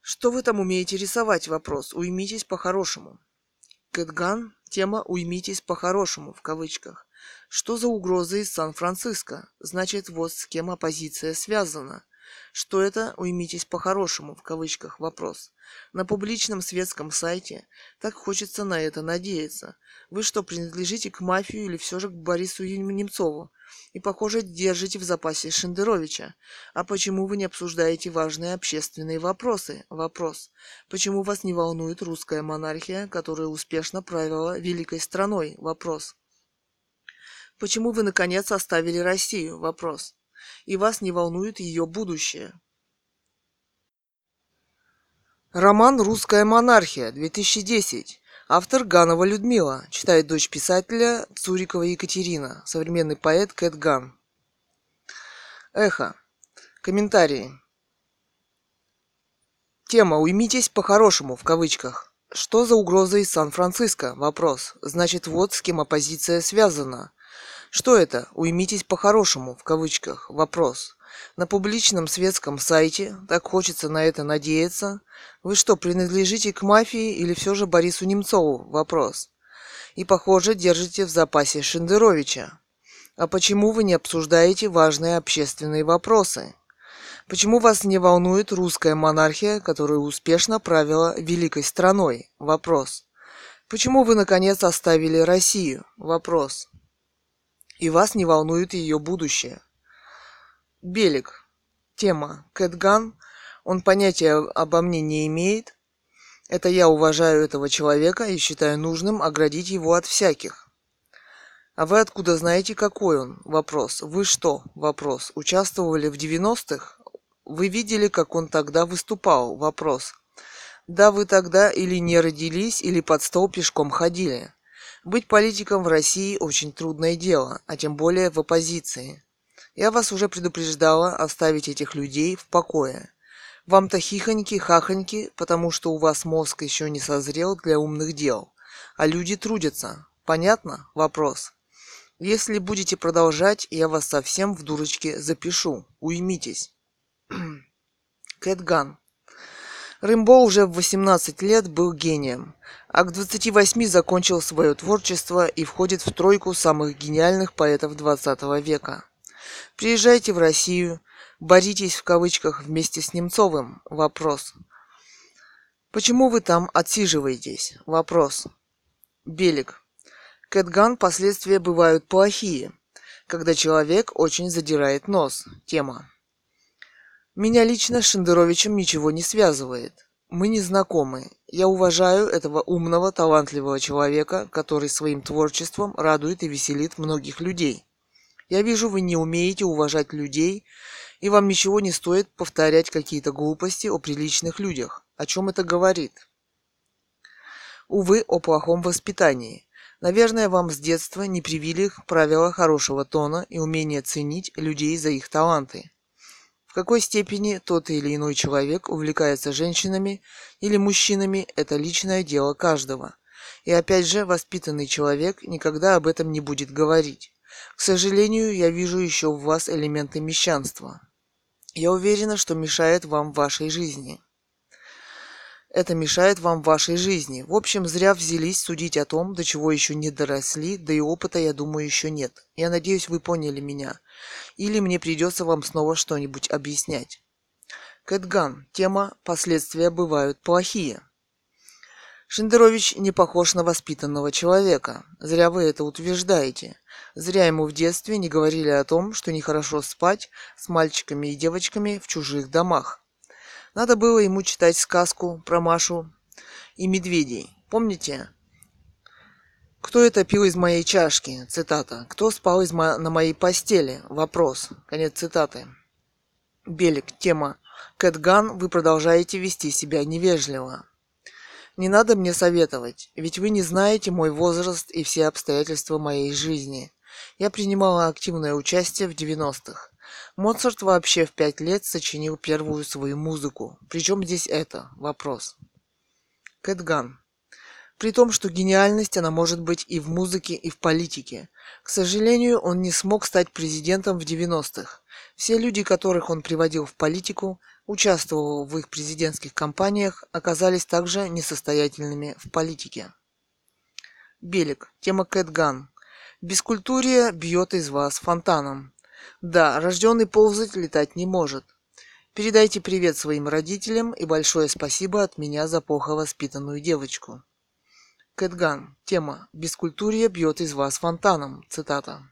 Что вы там умеете рисовать? Вопрос. Уймитесь по-хорошему. Кэтган. Тема «Уймитесь по-хорошему» в кавычках. Что за угроза из Сан-Франциско? Значит, вот с кем оппозиция связана. Что это, уймитесь по-хорошему, в кавычках, вопрос. На публичном светском сайте так хочется на это надеяться. Вы что, принадлежите к мафии или все же к Борису Немцову? И, похоже, держите в запасе Шендеровича. А почему вы не обсуждаете важные общественные вопросы? Вопрос. Почему вас не волнует русская монархия, которая успешно правила великой страной? Вопрос. Почему вы, наконец, оставили Россию? Вопрос и вас не волнует ее будущее. Роман «Русская монархия» 2010. Автор Ганова Людмила, читает дочь писателя Цурикова Екатерина, современный поэт Кэт Ган. Эхо. Комментарии. Тема «Уймитесь по-хорошему» в кавычках. Что за угроза из Сан-Франциско? Вопрос. Значит, вот с кем оппозиция связана. Что это? Уймитесь по-хорошему в кавычках. Вопрос. На публичном светском сайте, так хочется на это надеяться. Вы что, принадлежите к мафии или все же Борису Немцову? Вопрос. И, похоже, держите в запасе Шендеровича. А почему вы не обсуждаете важные общественные вопросы? Почему вас не волнует русская монархия, которая успешно правила великой страной? Вопрос. Почему вы, наконец, оставили Россию? Вопрос. И вас не волнует ее будущее? Белик. Тема. Кэтган. Он понятия обо мне не имеет. Это я уважаю этого человека и считаю нужным оградить его от всяких. А вы откуда знаете, какой он? Вопрос. Вы что? Вопрос. Участвовали в 90-х? Вы видели, как он тогда выступал? Вопрос. Да, вы тогда или не родились, или под стол пешком ходили. Быть политиком в России очень трудное дело, а тем более в оппозиции. Я вас уже предупреждала оставить этих людей в покое. Вам-то хихоньки-хахоньки, потому что у вас мозг еще не созрел для умных дел. А люди трудятся. Понятно? Вопрос. Если будете продолжать, я вас совсем в дурочке запишу. Уймитесь. Кэтган. Рымбо уже в 18 лет был гением, а к 28 закончил свое творчество и входит в тройку самых гениальных поэтов 20 века. Приезжайте в Россию, боритесь в кавычках вместе с Немцовым. Вопрос. Почему вы там отсиживаетесь? Вопрос. Белик. Кэтган последствия бывают плохие, когда человек очень задирает нос. Тема. Меня лично с Шендеровичем ничего не связывает. Мы не знакомы. Я уважаю этого умного, талантливого человека, который своим творчеством радует и веселит многих людей. Я вижу, вы не умеете уважать людей, и вам ничего не стоит повторять какие-то глупости о приличных людях. О чем это говорит? Увы, о плохом воспитании. Наверное, вам с детства не привили правила хорошего тона и умения ценить людей за их таланты. В какой степени тот или иной человек увлекается женщинами или мужчинами – это личное дело каждого. И опять же, воспитанный человек никогда об этом не будет говорить. К сожалению, я вижу еще в вас элементы мещанства. Я уверена, что мешает вам в вашей жизни. Это мешает вам в вашей жизни. В общем, зря взялись судить о том, до чего еще не доросли, да и опыта, я думаю, еще нет. Я надеюсь, вы поняли меня. Или мне придется вам снова что-нибудь объяснять. Кэтган. Тема «Последствия бывают плохие». Шендерович не похож на воспитанного человека. Зря вы это утверждаете. Зря ему в детстве не говорили о том, что нехорошо спать с мальчиками и девочками в чужих домах. Надо было ему читать сказку про Машу и медведей. Помните? Кто это пил из моей чашки? Цитата. Кто спал из мо- на моей постели? Вопрос. Конец цитаты. Белик. Тема. Кэтган, вы продолжаете вести себя невежливо. Не надо мне советовать, ведь вы не знаете мой возраст и все обстоятельства моей жизни. Я принимала активное участие в 90-х. Моцарт вообще в пять лет сочинил первую свою музыку. Причем здесь это? Вопрос. Кэтган. При том, что гениальность она может быть и в музыке, и в политике. К сожалению, он не смог стать президентом в 90-х. Все люди, которых он приводил в политику, участвовал в их президентских кампаниях, оказались также несостоятельными в политике. Белик. Тема Кэтган. Бескультурие бьет из вас фонтаном. Да, рожденный ползать летать не может. Передайте привет своим родителям и большое спасибо от меня за плохо воспитанную девочку. Кэтган. Тема. Бескультурие бьет из вас фонтаном. Цитата.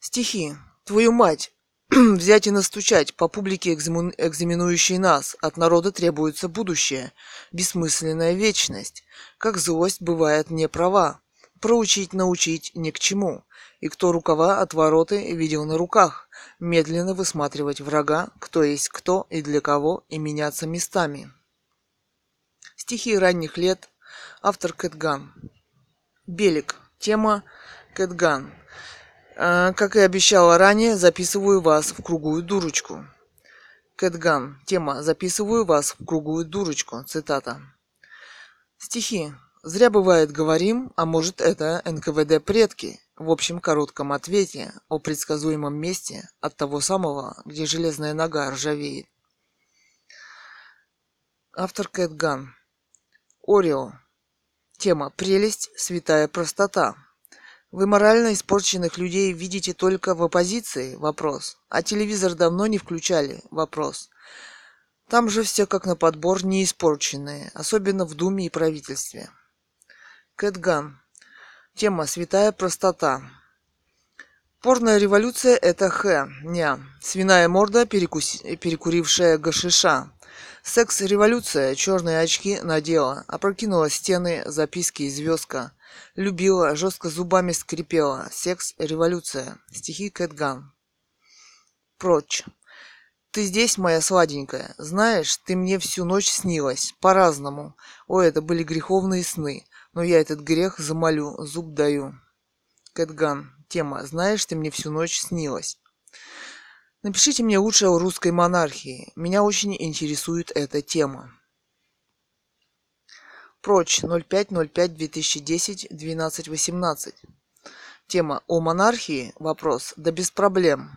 Стихи. Твою мать, взять и настучать по публике, экзаменующей нас. От народа требуется будущее, бессмысленная вечность. Как злость бывает не права. Проучить, научить ни к чему. И кто рукава от вороты видел на руках. Медленно высматривать врага, кто есть кто и для кого, и меняться местами. Стихи ранних лет Автор Кэтган. Белик. Тема Кэтган. А, как и обещала ранее, записываю вас в круглую дурочку. Кэтган. Тема «Записываю вас в круглую дурочку». Цитата. Стихи. Зря бывает говорим, а может это НКВД предки, в общем коротком ответе о предсказуемом месте от того самого, где железная нога ржавеет. Автор Кэтган. Орео. Тема «Прелесть, святая простота». Вы морально испорченных людей видите только в оппозиции? Вопрос. А телевизор давно не включали? Вопрос. Там же все как на подбор не испорченные, особенно в Думе и правительстве. Кэтган. Тема «Святая простота». Порная революция – это х, ня. Свиная морда, перекуси... перекурившая гашиша. Секс-революция, черные очки надела, опрокинула стены, записки и звездка. Любила, жестко зубами скрипела. Секс-революция. Стихи Кэтган. Прочь. Ты здесь, моя сладенькая. Знаешь, ты мне всю ночь снилась. По-разному. Ой, это были греховные сны. Но я этот грех замолю, зуб даю. Кэтган. Тема. Знаешь, ты мне всю ночь снилась. Напишите мне лучше о русской монархии. Меня очень интересует эта тема. Прочь 05.05.2010 12.18. Тема о монархии. Вопрос. Да без проблем.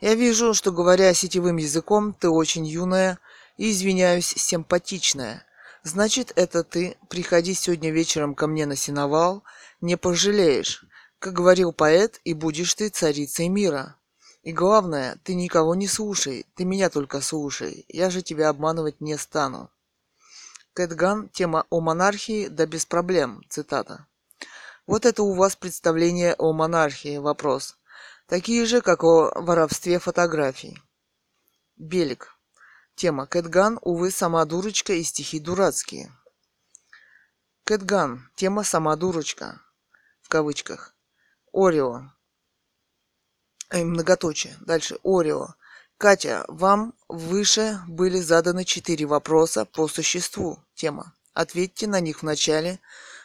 Я вижу, что говоря сетевым языком, ты очень юная и, извиняюсь, симпатичная. Значит, это ты приходи сегодня вечером ко мне на сеновал, не пожалеешь. Как говорил поэт, и будешь ты царицей мира. И главное, ты никого не слушай, ты меня только слушай, я же тебя обманывать не стану. Кэтган, тема о монархии, да без проблем, цитата. Вот это у вас представление о монархии, вопрос. Такие же, как о воровстве фотографий. Белик. Тема Кэтган, увы, сама дурочка и стихи дурацкие. Кэтган. Тема сама дурочка. В кавычках. Орео э, многоточие. Дальше. Орео. Катя, вам выше были заданы четыре вопроса по существу. Тема. Ответьте на них вначале,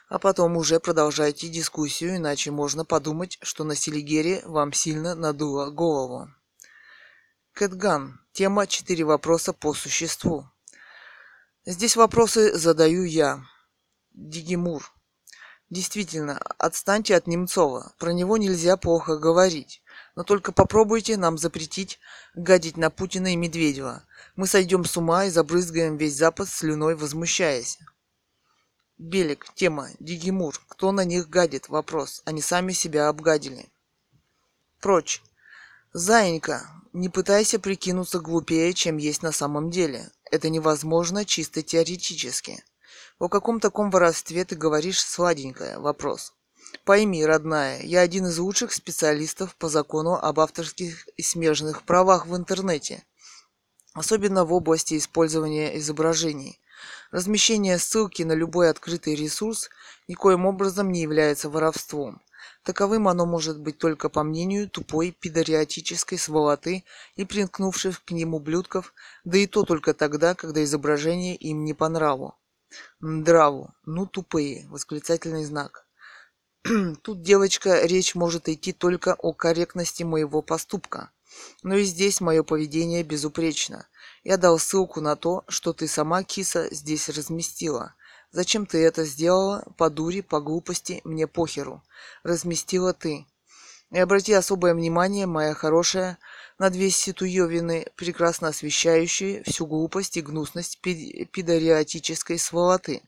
а потом уже продолжайте дискуссию, иначе можно подумать, что на Селигере вам сильно надуло голову. Кэтган. Тема «Четыре вопроса по существу». Здесь вопросы задаю я. Дигимур. Действительно, отстаньте от Немцова. Про него нельзя плохо говорить. Но только попробуйте нам запретить гадить на Путина и Медведева. Мы сойдем с ума и забрызгаем весь Запад слюной, возмущаясь. Белик. Тема. Дигимур. Кто на них гадит? Вопрос. Они сами себя обгадили. Прочь. Заинька, не пытайся прикинуться глупее, чем есть на самом деле. Это невозможно чисто теоретически. О каком таком воровстве ты говоришь, сладенькая? Вопрос. Пойми, родная, я один из лучших специалистов по закону об авторских и смежных правах в интернете, особенно в области использования изображений. Размещение ссылки на любой открытый ресурс никоим образом не является воровством. Таковым оно может быть только по мнению тупой педориатической сволоты и примкнувших к ним ублюдков, да и то только тогда, когда изображение им не по нраву. Драву. Ну, тупые. Восклицательный знак. Тут, девочка, речь может идти только о корректности моего поступка. Но и здесь мое поведение безупречно. Я дал ссылку на то, что ты сама, киса, здесь разместила. Зачем ты это сделала? По дуре, по глупости, мне похеру. Разместила ты. И обрати особое внимание, моя хорошая, на две ситуевины, прекрасно освещающие всю глупость и гнусность пидориатической сволоты.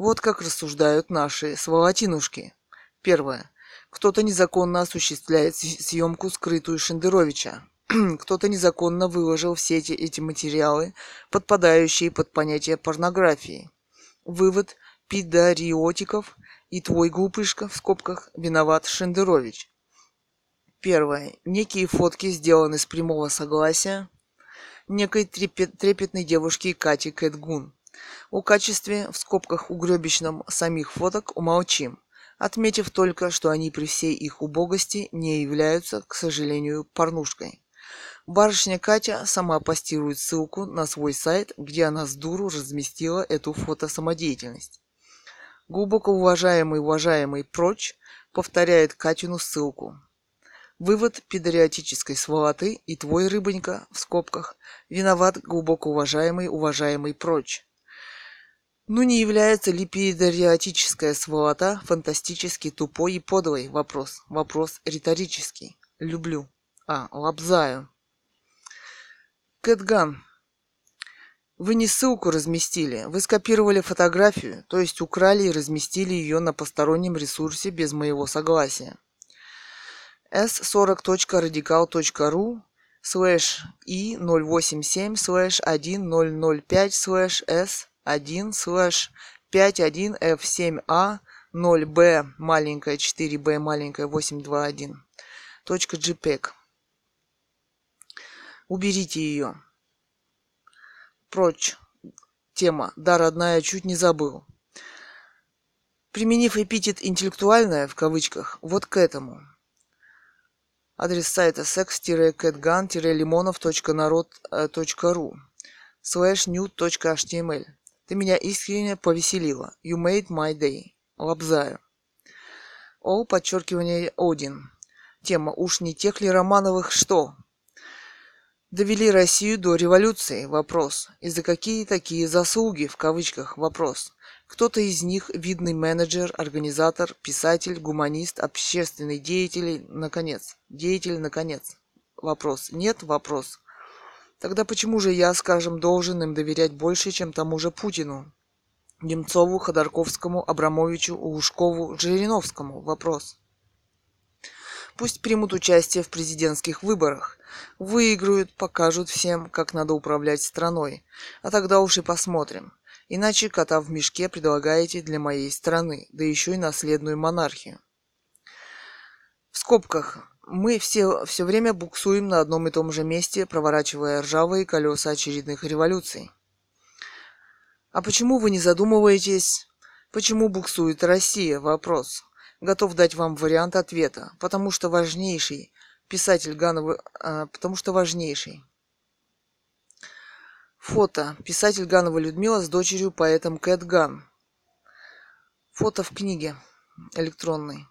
Вот как рассуждают наши сволотинушки. Первое. Кто-то незаконно осуществляет съемку скрытую Шендеровича. Кто-то незаконно выложил все эти, эти материалы, подпадающие под понятие порнографии. Вывод пидариотиков и твой глупышка в скобках виноват Шендерович. Первое. Некие фотки сделаны с прямого согласия некой трепет, трепетной девушки Кати Кэтгун. О качестве, в скобках угребищном, самих фоток умолчим, отметив только, что они при всей их убогости не являются, к сожалению, порнушкой. Барышня Катя сама постирует ссылку на свой сайт, где она с дуру разместила эту фотосамодеятельность. Глубоко уважаемый, уважаемый прочь повторяет Катину ссылку. Вывод педериатической сволоты и твой, рыбонька, в скобках, виноват глубоко уважаемый, уважаемый прочь. Ну не является ли педериатическая сволота фантастически тупой и подлой? Вопрос. Вопрос риторический. Люблю. А, лобзаю. Кэтган. Вы не ссылку разместили, вы скопировали фотографию, то есть украли и разместили ее на постороннем ресурсе без моего согласия s40.radikal.ru слэш и 087 слэш 1005 слэш s 1 слэш 51 f7a 0b маленькая 4b маленькая 821 точка jpeg уберите ее прочь. Тема. Да родная чуть не забыл. Применив эпитет интеллектуальное в кавычках вот к этому. Адрес сайта sex-catgan-limonov.народ.ру slash nude.html Ты меня искренне повеселила. You made my day. Лобзаю. Ол, подчеркивание, Один. Тема «Уж не тех ли Романовых что?» Довели Россию до революции? Вопрос. И за какие такие заслуги, в кавычках, вопрос. Кто-то из них видный менеджер, организатор, писатель, гуманист, общественный деятель, наконец. Деятель, наконец. Вопрос. Нет? Вопрос. Тогда почему же я, скажем, должен им доверять больше, чем тому же Путину? Немцову, Ходорковскому, Абрамовичу, Лужкову, Жириновскому? Вопрос. Пусть примут участие в президентских выборах. Выиграют, покажут всем, как надо управлять страной. А тогда уж и посмотрим. Иначе кота в мешке предлагаете для моей страны, да еще и наследную монархию. В скобках. Мы все, все время буксуем на одном и том же месте, проворачивая ржавые колеса очередных революций. А почему вы не задумываетесь, почему буксует Россия? Вопрос. Готов дать вам вариант ответа. Потому что важнейший писатель Ганова, а, потому что важнейший. Фото. Писатель Ганова Людмила с дочерью поэтом Кэт Ган. Фото в книге электронной.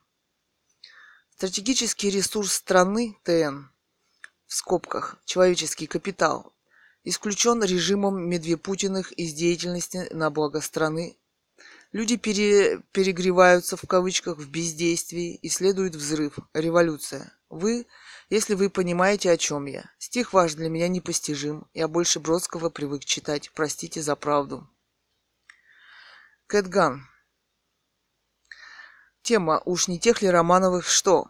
Стратегический ресурс страны ТН в скобках человеческий капитал исключен режимом Медвепутиных из деятельности на благо страны. Люди пере, перегреваются в кавычках в бездействии и следует взрыв, революция. Вы если вы понимаете, о чем я. Стих ваш для меня непостижим. Я больше Бродского привык читать. Простите за правду. Кэтган. Тема «Уж не тех ли Романовых что?»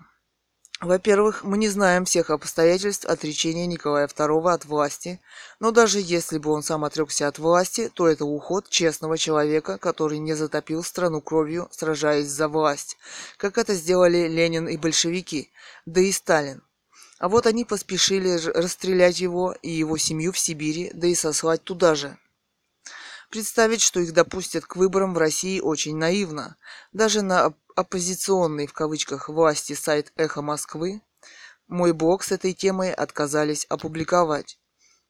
Во-первых, мы не знаем всех обстоятельств отречения Николая II от власти, но даже если бы он сам отрекся от власти, то это уход честного человека, который не затопил страну кровью, сражаясь за власть, как это сделали Ленин и большевики, да и Сталин. А вот они поспешили расстрелять его и его семью в Сибири, да и сослать туда же. Представить, что их допустят к выборам в России очень наивно. Даже на оппозиционный в кавычках власти сайт «Эхо Москвы» мой блог с этой темой отказались опубликовать.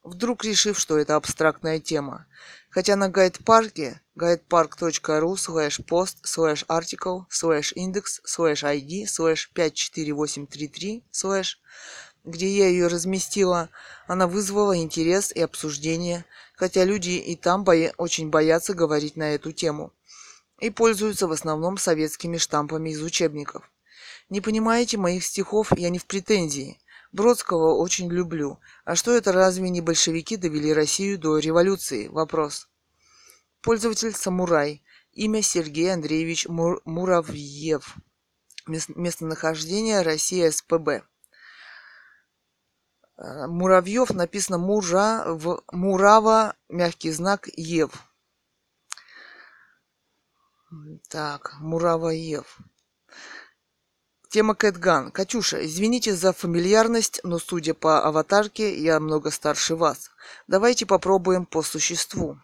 Вдруг решив, что это абстрактная тема. Хотя на гайд-парке guidepark.ru slash post slash article slash index slash id slash 54833 slash где я ее разместила, она вызвала интерес и обсуждение, хотя люди и там боя- очень боятся говорить на эту тему и пользуются в основном советскими штампами из учебников. Не понимаете моих стихов, я не в претензии. Бродского очень люблю. А что это разве не большевики довели Россию до революции? Вопрос. Пользователь Самурай. Имя Сергей Андреевич Мур- Муравьев. Местонахождение Россия СПБ. Э, Муравьев написано Мужа в Мурава, мягкий знак Ев. Так, Мураваев. Тема Кэтган. Катюша, извините за фамильярность, но судя по аватарке, я много старше вас. Давайте попробуем по существу.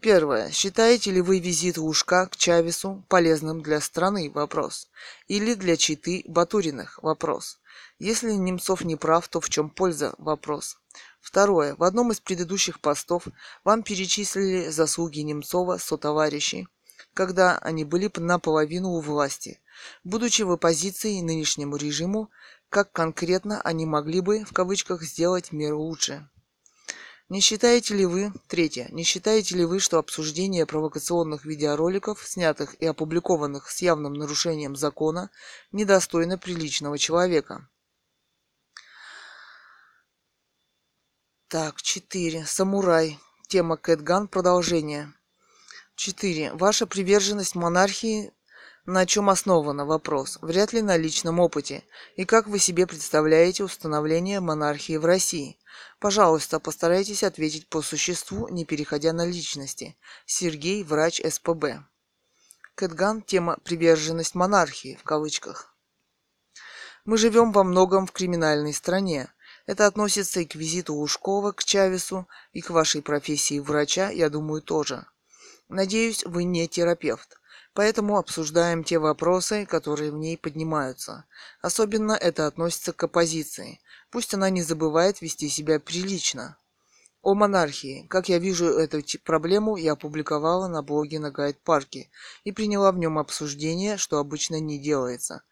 Первое. Считаете ли вы визит Лужка к Чавесу полезным для страны? Вопрос. Или для читы Батуриных? Вопрос. Если Немцов не прав, то в чем польза? Вопрос. Второе. В одном из предыдущих постов вам перечислили заслуги Немцова, сотоварищей, когда они были наполовину у власти. Будучи в оппозиции нынешнему режиму, как конкретно они могли бы, в кавычках, сделать мир лучше? Не считаете ли вы, третье, не считаете ли вы, что обсуждение провокационных видеороликов, снятых и опубликованных с явным нарушением закона, недостойно приличного человека? Так, четыре. Самурай. Тема Кэтган. Продолжение. Четыре. Ваша приверженность монархии на чем основана вопрос? Вряд ли на личном опыте. И как вы себе представляете установление монархии в России? Пожалуйста, постарайтесь ответить по существу, не переходя на личности. Сергей, врач СПБ. Кэтган. Тема «Приверженность монархии» в кавычках. Мы живем во многом в криминальной стране. Это относится и к визиту Ушкова к Чавесу, и к вашей профессии врача, я думаю, тоже. Надеюсь, вы не терапевт. Поэтому обсуждаем те вопросы, которые в ней поднимаются. Особенно это относится к оппозиции. Пусть она не забывает вести себя прилично. О монархии. Как я вижу эту проблему, я опубликовала на блоге на гайд-парке и приняла в нем обсуждение, что обычно не делается.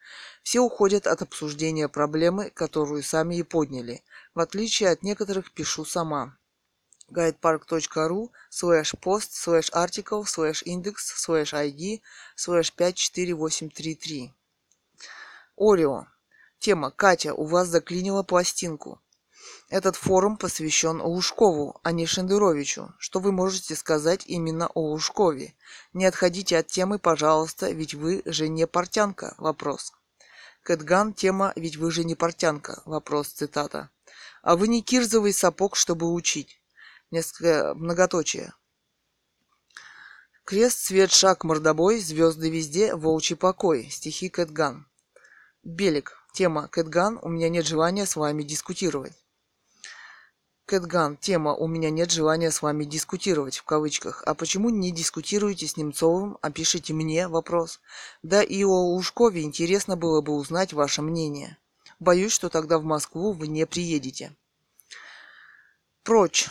Все уходят от обсуждения проблемы, которую сами и подняли. В отличие от некоторых пишу сама guidepark.ru slash post slash article slash index slash id slash 54833. Орео. Тема «Катя, у вас заклинило пластинку». Этот форум посвящен Лужкову, а не Шендеровичу. Что вы можете сказать именно о Лужкове? Не отходите от темы, пожалуйста, ведь вы же не портянка. Вопрос. Кэтган, тема «Ведь вы же не портянка». Вопрос, цитата. А вы не кирзовый сапог, чтобы учить несколько многоточие. Крест, свет, шаг, мордобой, звезды везде, волчий покой. Стихи Кэтган. Белик. Тема Кэтган. У меня нет желания с вами дискутировать. Кэтган. Тема «У меня нет желания с вами дискутировать» в кавычках. А почему не дискутируете с Немцовым, а пишите мне вопрос? Да и о Ушкове интересно было бы узнать ваше мнение. Боюсь, что тогда в Москву вы не приедете. Прочь.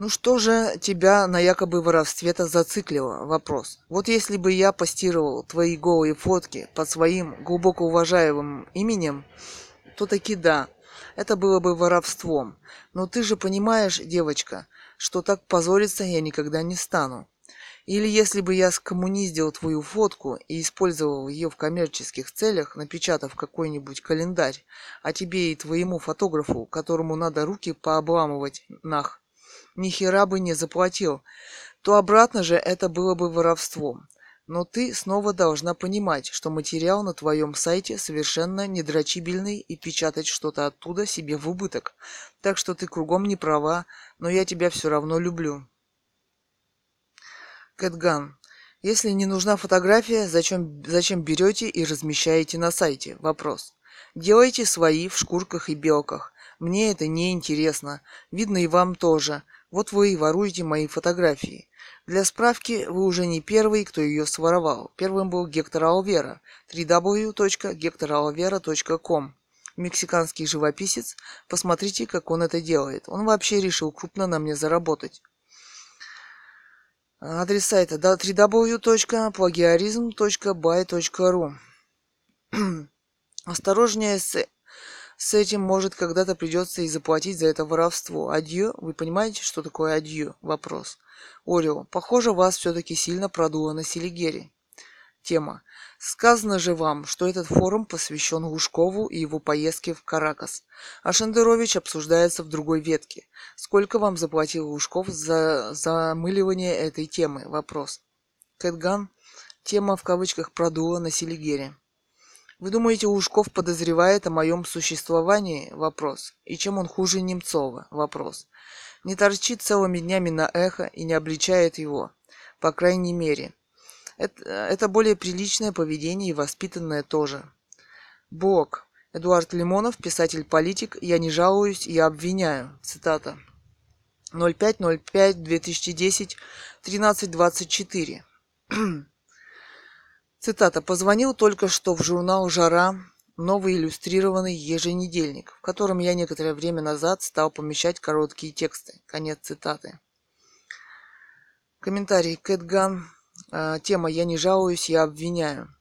Ну что же тебя на якобы воровстве-то зациклило? Вопрос. Вот если бы я постировал твои голые фотки под своим глубоко уважаемым именем, то таки да, это было бы воровством. Но ты же понимаешь, девочка, что так позориться я никогда не стану. Или если бы я скоммуниздил твою фотку и использовал ее в коммерческих целях, напечатав какой-нибудь календарь, а тебе и твоему фотографу, которому надо руки пообламывать нах, ни хера бы не заплатил, то обратно же это было бы воровством. Но ты снова должна понимать, что материал на твоем сайте совершенно недрочибельный и печатать что-то оттуда себе в убыток. Так что ты кругом не права, но я тебя все равно люблю. Кэтган. Если не нужна фотография, зачем, зачем берете и размещаете на сайте? Вопрос. Делайте свои в шкурках и белках. Мне это не интересно. Видно и вам тоже. Вот вы и воруете мои фотографии. Для справки, вы уже не первый, кто ее своровал. Первым был Гектор Алвера. www.gektoralvera.com Мексиканский живописец. Посмотрите, как он это делает. Он вообще решил крупно на мне заработать. Адрес сайта www.plagiarism.by.ru Осторожнее с с этим, может, когда-то придется и заплатить за это воровство. Адью? Вы понимаете, что такое адью? Вопрос. Орио. Похоже, вас все-таки сильно продуло на Селигере. Тема. Сказано же вам, что этот форум посвящен Лужкову и его поездке в Каракас. А Шендерович обсуждается в другой ветке. Сколько вам заплатил Лужков за замыливание этой темы? Вопрос. Кэтган. Тема в кавычках продула на Селигере. Вы думаете, Ушков подозревает о моем существовании? Вопрос. И чем он хуже Немцова? Вопрос. Не торчит целыми днями на эхо и не обличает его. По крайней мере. Это, это более приличное поведение и воспитанное тоже. Бог. Эдуард Лимонов, писатель-политик. Я не жалуюсь, я обвиняю. Цитата. 05.05.2010, 13.24. Цитата. «Позвонил только что в журнал «Жара», новый иллюстрированный еженедельник, в котором я некоторое время назад стал помещать короткие тексты. Конец цитаты. Комментарий. Кэтган. А, тема «Я не жалуюсь, я обвиняю».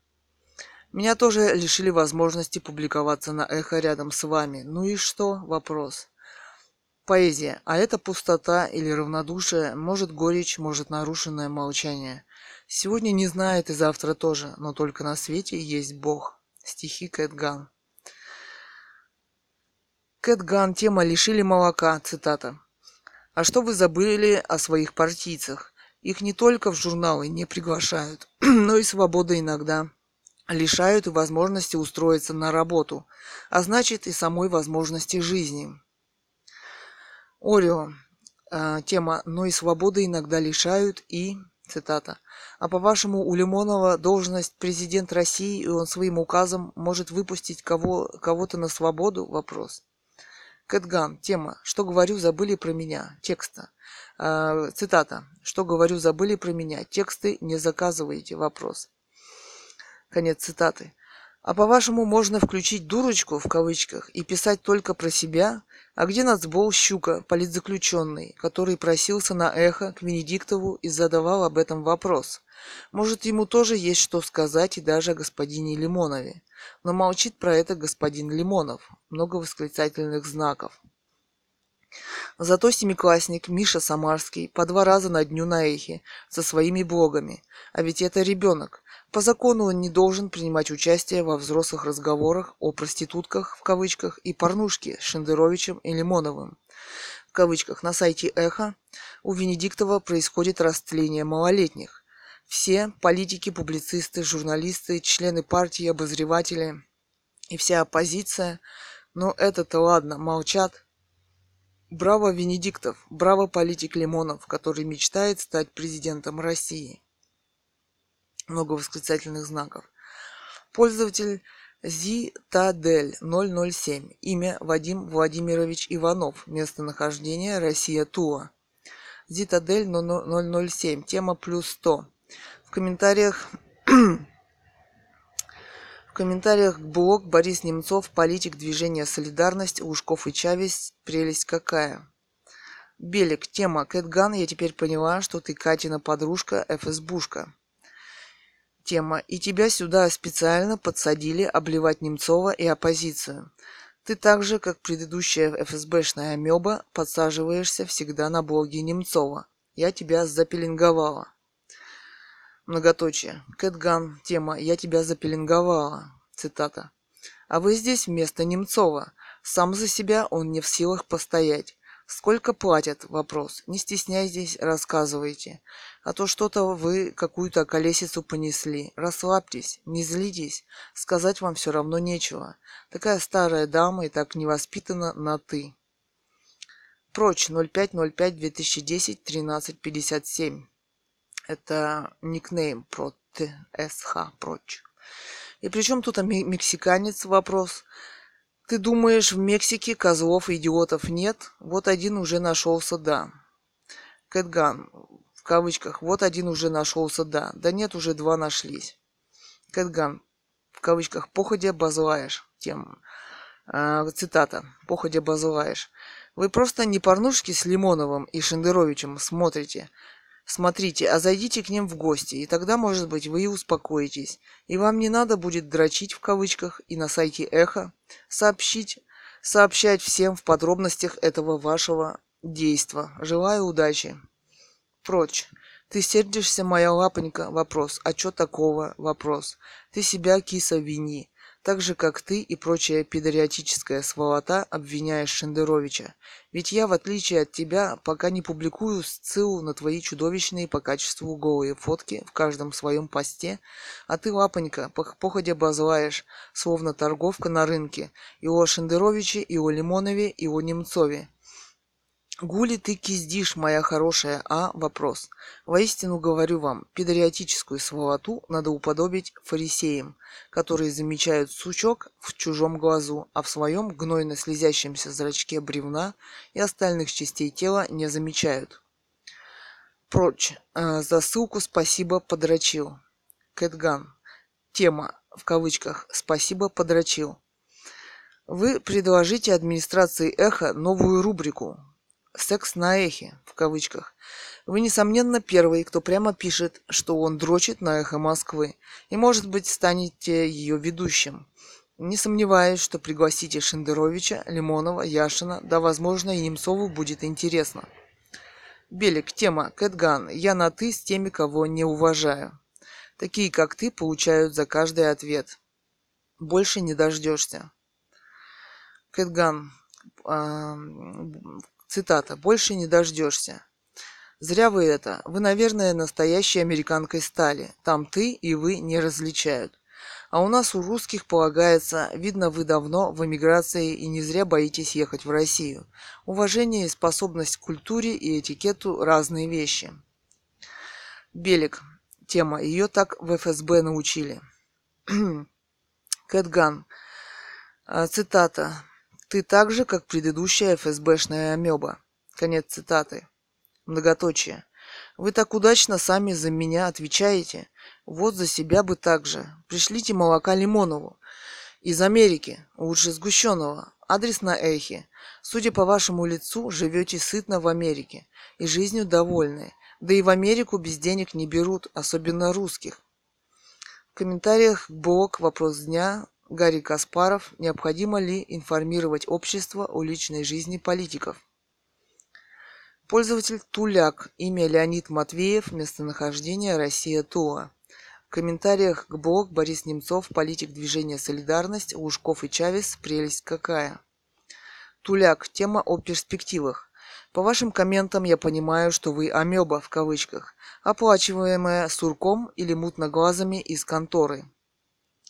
Меня тоже лишили возможности публиковаться на эхо рядом с вами. Ну и что? Вопрос. Поэзия. А это пустота или равнодушие, может горечь, может нарушенное молчание. Сегодня не знает и завтра тоже, но только на свете есть Бог. Стихи Кэтган. Кэтган. Тема «Лишили молока». Цитата. А что вы забыли о своих партийцах? Их не только в журналы не приглашают, но и свобода иногда лишают и возможности устроиться на работу, а значит и самой возможности жизни. Орио. Э, тема «Но и свободы иногда лишают» и, цитата, «А по-вашему, у Лимонова должность президент России, и он своим указом может выпустить кого, кого-то на свободу?» Вопрос. Кэтган. Тема «Что говорю, забыли про меня». Текста. Э, цитата. «Что говорю, забыли про меня. Тексты не заказывайте». Вопрос. Конец цитаты. А по-вашему, можно включить дурочку в кавычках и писать только про себя? А где нацбол Щука, политзаключенный, который просился на эхо к Венедиктову и задавал об этом вопрос? Может, ему тоже есть что сказать и даже о господине Лимонове. Но молчит про это господин Лимонов. Много восклицательных знаков. Зато семиклассник Миша Самарский по два раза на дню на эхе со своими блогами. А ведь это ребенок. По закону он не должен принимать участие во взрослых разговорах о проститутках в кавычках и порнушке с Шендеровичем и Лимоновым. В кавычках на сайте Эхо у Венедиктова происходит растление малолетних. Все политики, публицисты, журналисты, члены партии, обозреватели и вся оппозиция, но это-то ладно, молчат. Браво Венедиктов, браво политик Лимонов, который мечтает стать президентом России много восклицательных знаков. Пользователь Зитадель 007. Имя Вадим Владимирович Иванов. Местонахождение Россия Тула. Зитадель 007. Тема плюс 100. В комментариях в комментариях к блог Борис Немцов, политик движения «Солидарность», Лужков и Чавес, прелесть какая. Белик, тема Кэтган, я теперь поняла, что ты Катина подружка, ФСБушка тема, и тебя сюда специально подсадили обливать Немцова и оппозицию. Ты так же, как предыдущая ФСБшная амеба, подсаживаешься всегда на блоге Немцова. Я тебя запеленговала. Многоточие. Кэтган. Тема «Я тебя запеленговала». Цитата. А вы здесь вместо Немцова. Сам за себя он не в силах постоять. Сколько платят? Вопрос. Не стесняйтесь, рассказывайте. А то что-то вы какую-то колесицу понесли. Расслабьтесь, не злитесь. Сказать вам все равно нечего. Такая старая дама и так невоспитана на «ты». Прочь 0505-2010 1357. Это никнейм про ТСХ. Прочь. И причем тут мексиканец вопрос. Ты думаешь, в Мексике козлов и идиотов нет? Вот один уже нашелся, да. Кэтган, в кавычках, вот один уже нашелся, да. Да нет, уже два нашлись. Кэтган, в кавычках, походя базлаешь. Тем, э, цитата, походя базлаешь. Вы просто не порнушки с Лимоновым и Шендеровичем смотрите, Смотрите, а зайдите к ним в гости, и тогда, может быть, вы и успокоитесь. И вам не надо будет дрочить в кавычках и на сайте Эхо сообщить, сообщать всем в подробностях этого вашего действа. Желаю удачи. Прочь. Ты сердишься, моя лапонька? Вопрос. А чё такого? Вопрос. Ты себя, киса, вини так же, как ты и прочая педориатическая сволота обвиняешь Шендеровича. Ведь я, в отличие от тебя, пока не публикую ссылу на твои чудовищные по качеству голые фотки в каждом своем посте, а ты, лапонька, походя базлаешь, словно торговка на рынке, и о Шендеровиче, и о Лимонове, и о Немцове. Гули ты киздишь, моя хорошая, а? Вопрос. Воистину говорю вам, педориатическую сволоту надо уподобить фарисеям, которые замечают сучок в чужом глазу, а в своем гнойно слезящемся зрачке бревна и остальных частей тела не замечают. Прочь. Э, за ссылку спасибо подрочил. Кэтган. Тема, в кавычках, спасибо подрочил. Вы предложите администрации Эхо новую рубрику «Секс на эхе», в кавычках. Вы, несомненно, первый, кто прямо пишет, что он дрочит на эхо Москвы, и, может быть, станете ее ведущим. Не сомневаюсь, что пригласите Шендеровича, Лимонова, Яшина, да, возможно, и Немцову будет интересно. Белик, тема Кэтган. Я на «ты» с теми, кого не уважаю. Такие, как ты, получают за каждый ответ. Больше не дождешься. Кэтган. Цитата. «Больше не дождешься. Зря вы это. Вы, наверное, настоящей американкой стали. Там ты и вы не различают. А у нас у русских полагается, видно, вы давно в эмиграции и не зря боитесь ехать в Россию. Уважение и способность к культуре и этикету – разные вещи. Белик. Тема. Ее так в ФСБ научили. Кэтган. А, цитата. Ты так же, как предыдущая ФСБшная амеба. Конец цитаты. Многоточие. Вы так удачно сами за меня отвечаете. Вот за себя бы так же. Пришлите молока Лимонову. Из Америки. Лучше сгущенного. Адрес на Эхе. Судя по вашему лицу, живете сытно в Америке. И жизнью довольны. Да и в Америку без денег не берут, особенно русских. В комментариях блог «Вопрос дня» Гарри Каспаров. Необходимо ли информировать общество о личной жизни политиков? Пользователь Туляк. Имя Леонид Матвеев. Местонахождение Россия Тула. В комментариях к блог Борис Немцов, политик движения «Солидарность», Лужков и Чавес. Прелесть какая. Туляк. Тема о перспективах. По вашим комментам я понимаю, что вы амеба в кавычках, оплачиваемая сурком или мутноглазами из конторы.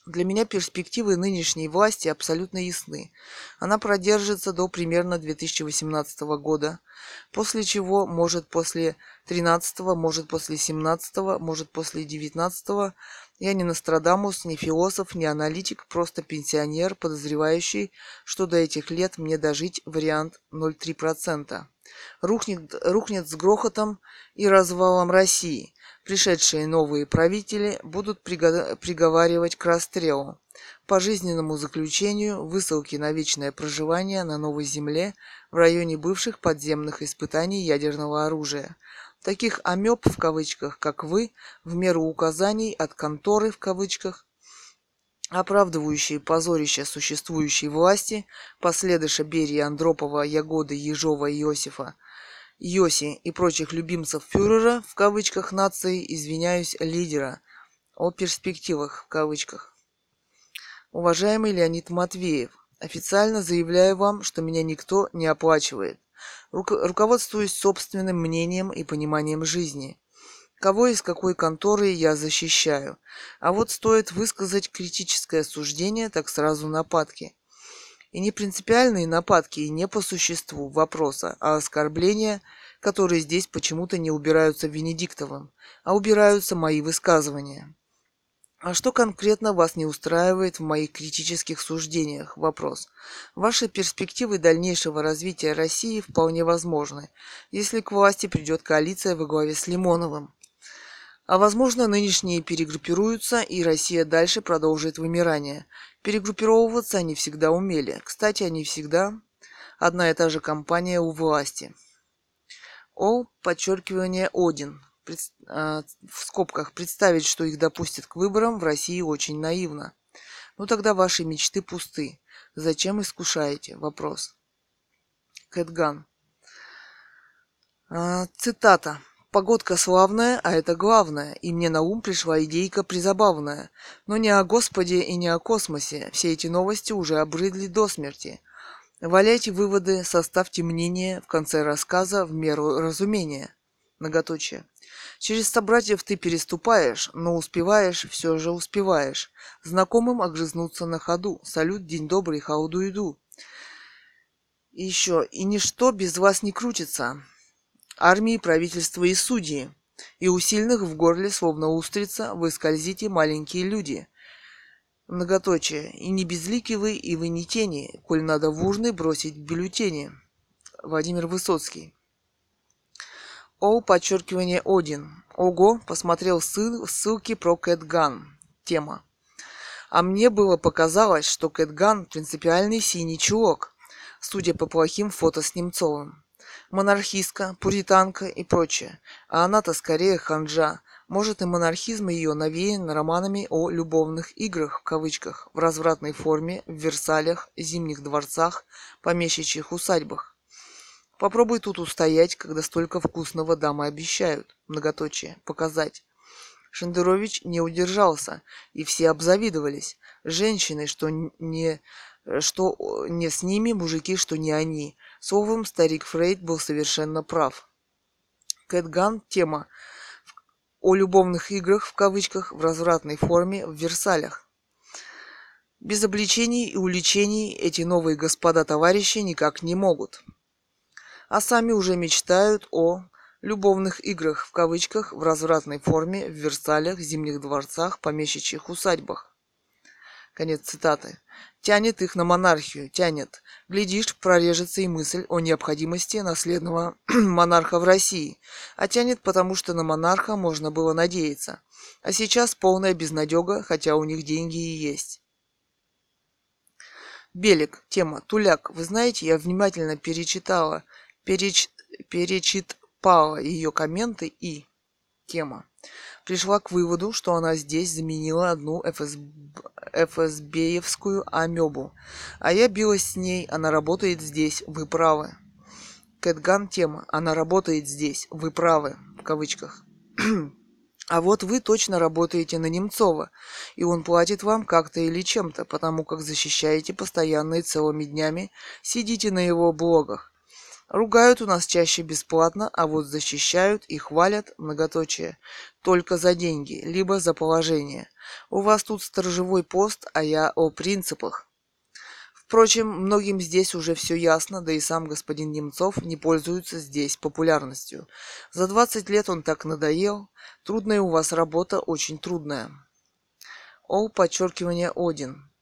Для меня перспективы нынешней власти абсолютно ясны. Она продержится до примерно 2018 года, после чего, может после 13 может после 17 может после 19 я не Нострадамус, не философ, не аналитик, просто пенсионер, подозревающий, что до этих лет мне дожить вариант 0,3%. Рухнет, рухнет с грохотом и развалом России – Пришедшие новые правители будут приговаривать к расстрелу, пожизненному заключению, высылке на вечное проживание на новой земле в районе бывших подземных испытаний ядерного оружия. Таких «амеб» в кавычках, как вы, в меру указаний от конторы в кавычках, оправдывающие позорище существующей власти, последыша Берии, Андропова, Ягоды, Ежова и Иосифа, Йоси и прочих любимцев фюрера, в кавычках, нации, извиняюсь, лидера, о перспективах, в кавычках. Уважаемый Леонид Матвеев, официально заявляю вам, что меня никто не оплачивает. Руко- руководствуюсь собственным мнением и пониманием жизни. Кого из какой конторы я защищаю. А вот стоит высказать критическое суждение, так сразу нападки. И не принципиальные нападки, и не по существу вопроса, а оскорбления, которые здесь почему-то не убираются Венедиктовым, а убираются мои высказывания. А что конкретно вас не устраивает в моих критических суждениях? Вопрос. Ваши перспективы дальнейшего развития России вполне возможны, если к власти придет коалиция во главе с Лимоновым. А возможно, нынешние перегруппируются, и Россия дальше продолжит вымирание. Перегруппировываться они всегда умели. Кстати, они всегда одна и та же компания у власти. О, подчеркивание Один. Пред, э, в скобках представить, что их допустят к выборам в России очень наивно. Ну тогда ваши мечты пусты. Зачем искушаете? Вопрос. Кэтган. Э, цитата. Погодка славная, а это главное, и мне на ум пришла идейка призабавная. Но не о Господе и не о космосе, все эти новости уже обрыдли до смерти. Валяйте выводы, составьте мнение в конце рассказа в меру разумения. Многоточие. Через собратьев ты переступаешь, но успеваешь, все же успеваешь. Знакомым огрызнуться на ходу. Салют, день добрый, хауду иду. И еще, и ничто без вас не крутится армии, правительства и судьи. И у сильных в горле, словно устрица, вы скользите, маленькие люди. Многоточие. И не безлики вы, и вы не тени, коль надо в урны бросить бюллетени. Владимир Высоцкий. О, подчеркивание Один. Ого, посмотрел ссыл, ссылки про Кэтган. Тема. А мне было показалось, что Кэтган принципиальный синий чулок, судя по плохим фото с Немцовым. Монархистка, пуританка и прочее. А она-то скорее ханжа. Может и монархизм ее навеян романами о «любовных играх» в кавычках в развратной форме в Версалях, зимних дворцах, помещичьих усадьбах. Попробуй тут устоять, когда столько вкусного дамы обещают, многоточие, показать. Шендерович не удержался, и все обзавидовались. Женщины, что не, что не с ними, мужики, что не они. Словом, старик Фрейд был совершенно прав. Кэтган – тема о любовных играх в кавычках в развратной форме в Версалях. Без обличений и уличений эти новые господа-товарищи никак не могут. А сами уже мечтают о любовных играх в кавычках в развратной форме в Версалях, зимних дворцах, помещичьих усадьбах. Конец цитаты. Тянет их на монархию, тянет. Глядишь, прорежется и мысль о необходимости наследного монарха в России. А тянет, потому что на монарха можно было надеяться. А сейчас полная безнадега, хотя у них деньги и есть. Белик. Тема. Туляк. Вы знаете, я внимательно перечитала, переч, перечит, Пала ее комменты и тема. Пришла к выводу, что она здесь заменила одну ФСБ, ФСБевскую амебу. А я билась с ней, она работает здесь, вы правы. Кэтган тема, она работает здесь, вы правы, в кавычках. А вот вы точно работаете на Немцова, и он платит вам как-то или чем-то, потому как защищаете постоянно и целыми днями, сидите на его блогах. Ругают у нас чаще бесплатно, а вот защищают и хвалят, многоточие, только за деньги, либо за положение. У вас тут сторожевой пост, а я о принципах. Впрочем, многим здесь уже все ясно, да и сам господин Немцов не пользуется здесь популярностью. За 20 лет он так надоел. Трудная у вас работа, очень трудная. О, подчеркивание Один.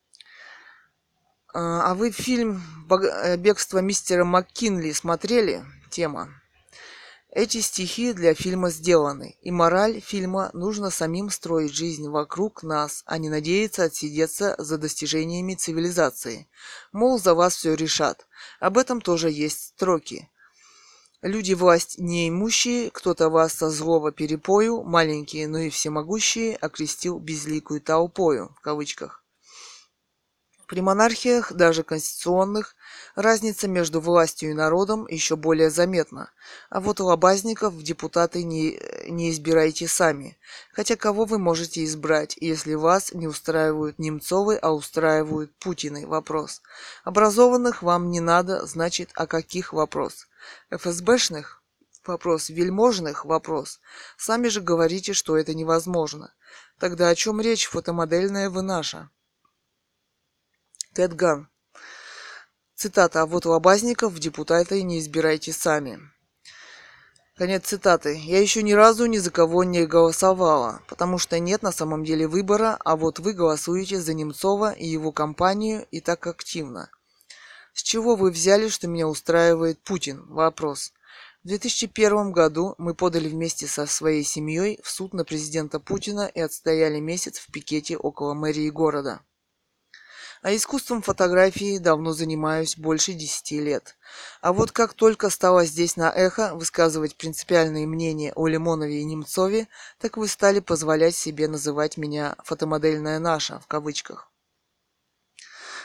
А, а вы фильм э, «Бегство мистера МакКинли» смотрели? Тема. Эти стихи для фильма сделаны, и мораль фильма нужно самим строить жизнь вокруг нас, а не надеяться отсидеться за достижениями цивилизации. Мол, за вас все решат. Об этом тоже есть строки. Люди власть неимущие, кто-то вас со злого перепою, маленькие, но и всемогущие, окрестил безликую толпою, в кавычках. При монархиях, даже конституционных, разница между властью и народом еще более заметна. А вот лобазников в депутаты не, не избирайте сами. Хотя кого вы можете избрать, если вас не устраивают Немцовы, а устраивают Путины? Вопрос. Образованных вам не надо, значит, о каких вопрос? ФСБшных? Вопрос. Вельможных? Вопрос. Сами же говорите, что это невозможно. Тогда о чем речь, фотомодельная вы наша? Тедган. Цитата. А вот лобазников в депутаты не избирайте сами. Конец цитаты. Я еще ни разу ни за кого не голосовала, потому что нет на самом деле выбора, а вот вы голосуете за Немцова и его компанию и так активно. С чего вы взяли, что меня устраивает Путин? Вопрос. В 2001 году мы подали вместе со своей семьей в суд на президента Путина и отстояли месяц в пикете около мэрии города. А искусством фотографии давно занимаюсь больше десяти лет. А вот как только стала здесь на эхо высказывать принципиальные мнения о Лимонове и Немцове, так вы стали позволять себе называть меня «фотомодельная наша» в кавычках.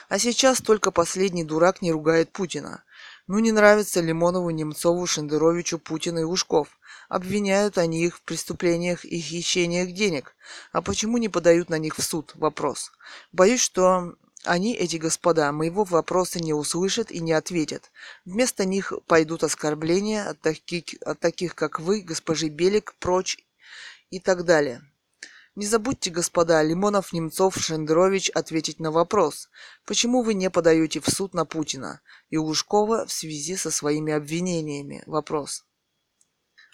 А сейчас только последний дурак не ругает Путина. Ну не нравится Лимонову, Немцову, Шендеровичу, Путину и Ушков. Обвиняют они их в преступлениях и хищениях денег. А почему не подают на них в суд? Вопрос. Боюсь, что они, эти господа, моего вопроса не услышат и не ответят. Вместо них пойдут оскорбления от таких, от таких как вы, госпожи Белик, прочь и так далее. Не забудьте, господа, Лимонов, Немцов, Шендерович ответить на вопрос, почему вы не подаете в суд на Путина и Лужкова в связи со своими обвинениями. Вопрос.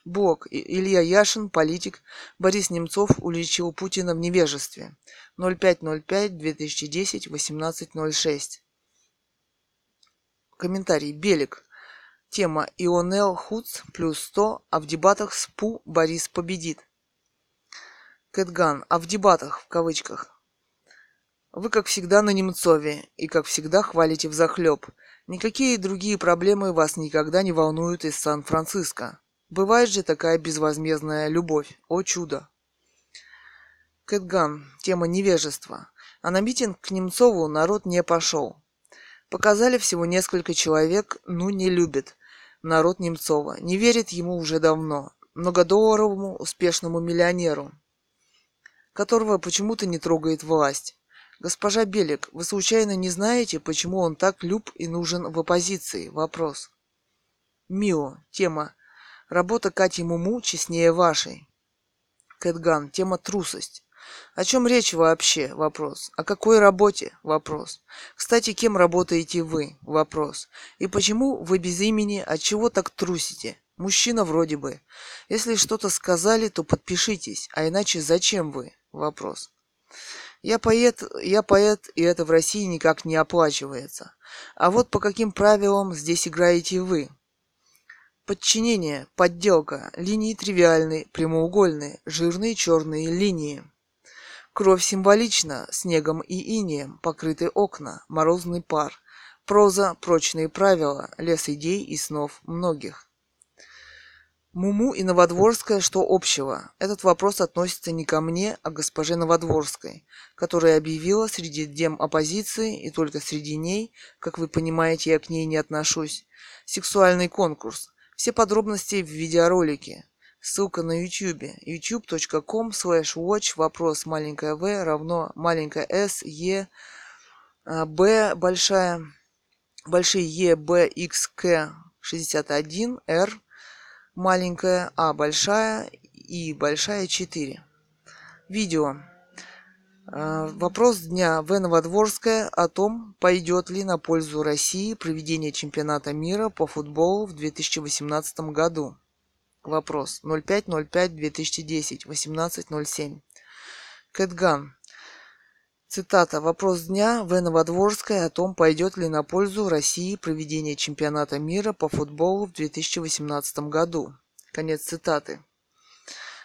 Бог. Илья Яшин, политик. Борис Немцов уличил Путина в невежестве. 05.05.2010, 18.06. Комментарий. Белик. Тема Ионел Хуц плюс 100, а в дебатах с Пу Борис победит. Кэтган. А в дебатах, в кавычках. Вы, как всегда, на Немцове и, как всегда, хвалите взахлеб. Никакие другие проблемы вас никогда не волнуют из Сан-Франциско. Бывает же такая безвозмездная любовь. О чудо! Кэтган. Тема невежества. А на митинг к Немцову народ не пошел. Показали всего несколько человек, ну не любит народ Немцова. Не верит ему уже давно. Многодолларовому успешному миллионеру, которого почему-то не трогает власть. Госпожа Белик, вы случайно не знаете, почему он так люб и нужен в оппозиции? Вопрос. Мио. Тема. Работа Кати Муму честнее вашей. Кэтган. Тема трусость. О чем речь вообще? Вопрос. О какой работе? Вопрос. Кстати, кем работаете вы? Вопрос. И почему вы без имени? От чего так трусите? Мужчина вроде бы. Если что-то сказали, то подпишитесь, а иначе зачем вы? Вопрос. Я поэт, я поэт, и это в России никак не оплачивается. А вот по каким правилам здесь играете вы? Подчинение, подделка, линии тривиальные, прямоугольные, жирные черные линии. Кровь символична, снегом и инеем покрыты окна, морозный пар. Проза, прочные правила, лес идей и снов многих. Муму и Новодворская что общего? Этот вопрос относится не ко мне, а к госпоже Новодворской, которая объявила среди дем оппозиции, и только среди ней, как вы понимаете, я к ней не отношусь, сексуальный конкурс. Все подробности в видеоролике. Ссылка на YouTube. youtube.com slash watch вопрос маленькая v равно маленькая s e b большая большие e b x k 61 r маленькая а большая и большая 4. Видео. А, вопрос дня. В. Новодворская о том, пойдет ли на пользу России проведение чемпионата мира по футболу в 2018 году. Вопрос. 05.05.2010. 18.07. Кэтган. Цитата. Вопрос дня. В. Новодворская о том, пойдет ли на пользу России проведение чемпионата мира по футболу в 2018 году. Конец цитаты.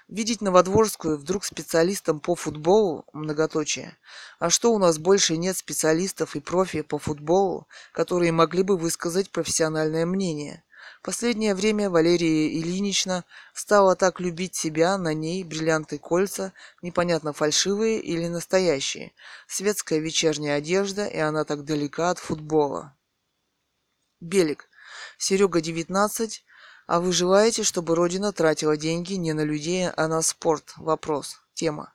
Видеть Новодворскую вдруг специалистом по футболу, многоточие. А что у нас больше нет специалистов и профи по футболу, которые могли бы высказать профессиональное мнение? Последнее время Валерия Ильинична стала так любить себя, на ней бриллианты кольца, непонятно фальшивые или настоящие, светская вечерняя одежда, и она так далека от футбола. Белик. Серега 19. А вы желаете, чтобы Родина тратила деньги не на людей, а на спорт? Вопрос. Тема.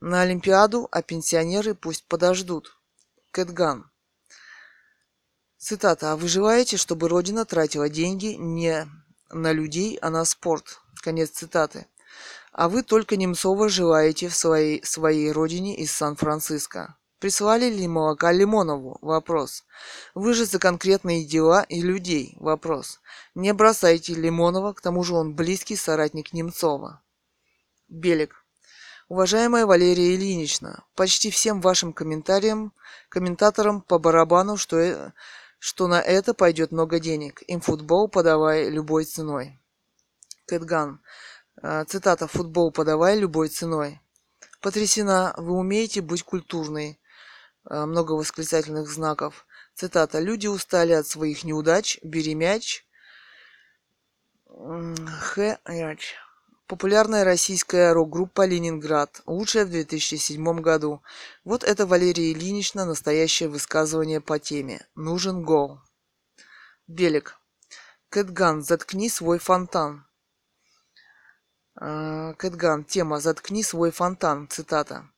На Олимпиаду, а пенсионеры пусть подождут. Кэтган. Цитата. «А вы желаете, чтобы Родина тратила деньги не на людей, а на спорт?» Конец цитаты. А вы только Немцова желаете в своей, своей родине из Сан-Франциско. Прислали ли молока Лимонову? Вопрос. Вы же за конкретные дела и людей? Вопрос. Не бросайте Лимонова, к тому же он близкий соратник Немцова. Белик. Уважаемая Валерия Ильинична, почти всем вашим комментариям, комментаторам по барабану, что э, что на это пойдет много денег. Им футбол подавай любой ценой. Кэтган. А, цитата «Футбол подавай любой ценой». Потрясена. Вы умеете быть культурной. А, много восклицательных знаков. Цитата. Люди устали от своих неудач. Бери мяч. Х. Популярная российская рок-группа «Ленинград», лучшая в 2007 году. Вот это Валерия Ильинична настоящее высказывание по теме. Нужен гол. Белик. Кэтган, заткни свой фонтан. А, Кэтган, тема «Заткни свой фонтан», цитата.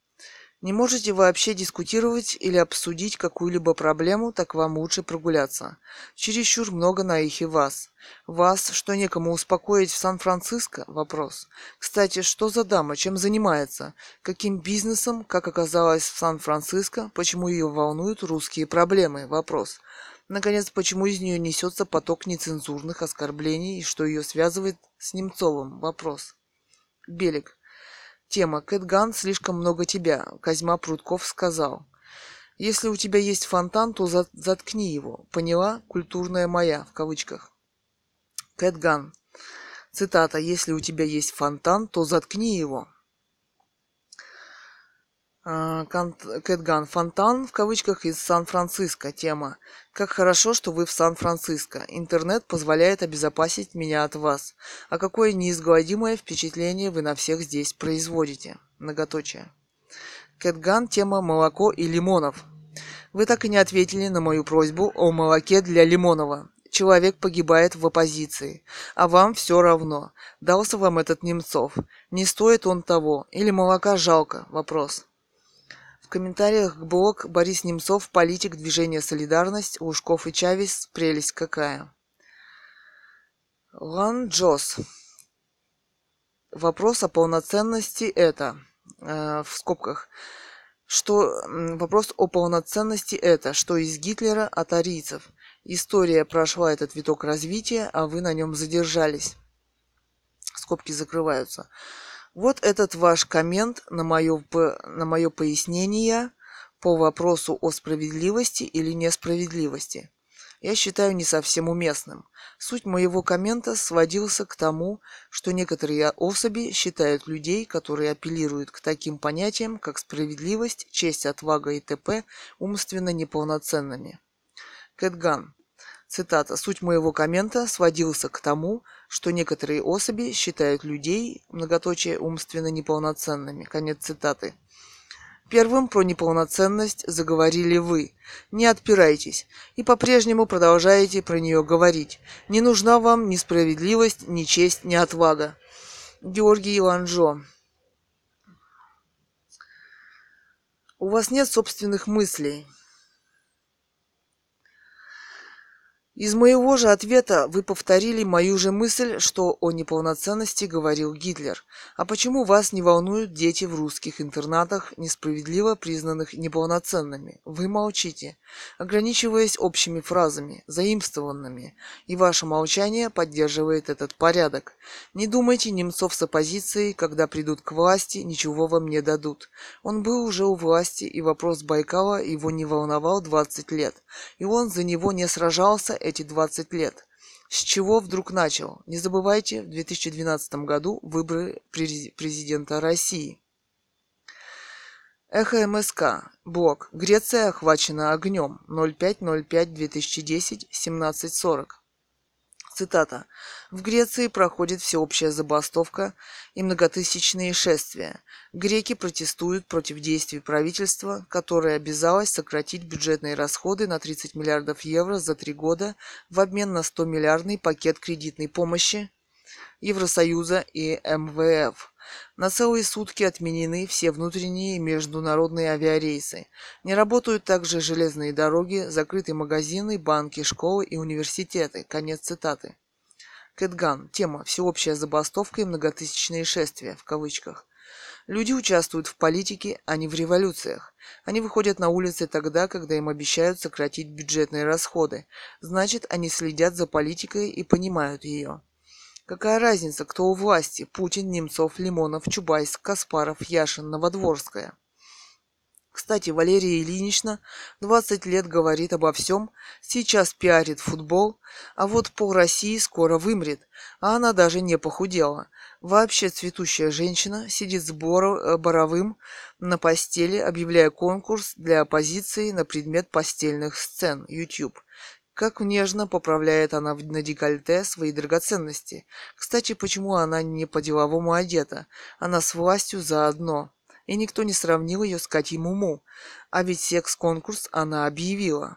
Не можете вообще дискутировать или обсудить какую-либо проблему, так вам лучше прогуляться. Чересчур много на их и вас. Вас, что некому успокоить в Сан-Франциско? Вопрос. Кстати, что за дама, чем занимается? Каким бизнесом, как оказалось в Сан-Франциско? Почему ее волнуют русские проблемы? Вопрос. Наконец, почему из нее несется поток нецензурных оскорблений и что ее связывает с Немцовым? Вопрос. Белик. Тема «Кэтган, слишком много тебя», Козьма Прутков сказал. Если у тебя есть фонтан, то за заткни его. Поняла? Культурная моя, в кавычках. Кэтган. Цитата. Если у тебя есть фонтан, то заткни его. А, Кэтган Фонтан в кавычках из Сан-Франциско. Тема. Как хорошо, что вы в Сан-Франциско. Интернет позволяет обезопасить меня от вас. А какое неизгладимое впечатление вы на всех здесь производите. Многоточие. Кэтган. Тема молоко и лимонов. Вы так и не ответили на мою просьбу о молоке для Лимонова. Человек погибает в оппозиции, а вам все равно. Дался вам этот Немцов. Не стоит он того. Или молока жалко? Вопрос комментариях к блог Борис Немцов, политик движения «Солидарность», Лужков и Чавес, прелесть какая. Лан Джос. Вопрос о полноценности это, э, в скобках, что вопрос о полноценности это, что из Гитлера от арийцев. История прошла этот виток развития, а вы на нем задержались. Скобки закрываются. Вот этот ваш коммент на мое, на мое пояснение по вопросу о справедливости или несправедливости. Я считаю не совсем уместным. Суть моего коммента сводился к тому, что некоторые особи считают людей, которые апеллируют к таким понятиям, как справедливость, честь, отвага и т.п. умственно неполноценными. Кэтган. Цитата. «Суть моего коммента сводился к тому, что некоторые особи считают людей, многоточие, умственно неполноценными». Конец цитаты. Первым про неполноценность заговорили вы. Не отпирайтесь. И по-прежнему продолжаете про нее говорить. Не нужна вам ни справедливость, ни честь, ни отвага. Георгий Ланжо. У вас нет собственных мыслей. Из моего же ответа вы повторили мою же мысль, что о неполноценности говорил Гитлер. А почему вас не волнуют дети в русских интернатах, несправедливо признанных неполноценными? Вы молчите, ограничиваясь общими фразами, заимствованными, и ваше молчание поддерживает этот порядок. Не думайте, немцов с оппозицией, когда придут к власти, ничего вам не дадут. Он был уже у власти, и вопрос Байкала его не волновал 20 лет, и он за него не сражался эти 20 лет. С чего вдруг начал? Не забывайте, в 2012 году выборы президента России. Эхо МСК. Блок. Греция охвачена огнем. 05.05.2010. 17.40. Цитата. В Греции проходит всеобщая забастовка и многотысячные шествия. Греки протестуют против действий правительства, которое обязалось сократить бюджетные расходы на 30 миллиардов евро за три года в обмен на 100-миллиардный пакет кредитной помощи Евросоюза и МВФ. На целые сутки отменены все внутренние и международные авиарейсы. Не работают также железные дороги, закрыты магазины, банки, школы и университеты. Конец цитаты. Кэтган. Тема «Всеобщая забастовка и многотысячные шествия» в кавычках. Люди участвуют в политике, а не в революциях. Они выходят на улицы тогда, когда им обещают сократить бюджетные расходы. Значит, они следят за политикой и понимают ее. Какая разница, кто у власти? Путин, Немцов, Лимонов, Чубайс, Каспаров, Яшин, Новодворская. Кстати, Валерия Ильинична 20 лет говорит обо всем, сейчас пиарит футбол, а вот пол России скоро вымрет, а она даже не похудела. Вообще цветущая женщина сидит с э, Боровым на постели, объявляя конкурс для оппозиции на предмет постельных сцен YouTube. Как нежно поправляет она на декольте свои драгоценности. Кстати, почему она не по-деловому одета? Она с властью заодно. И никто не сравнил ее с Катей Муму. А ведь секс-конкурс она объявила.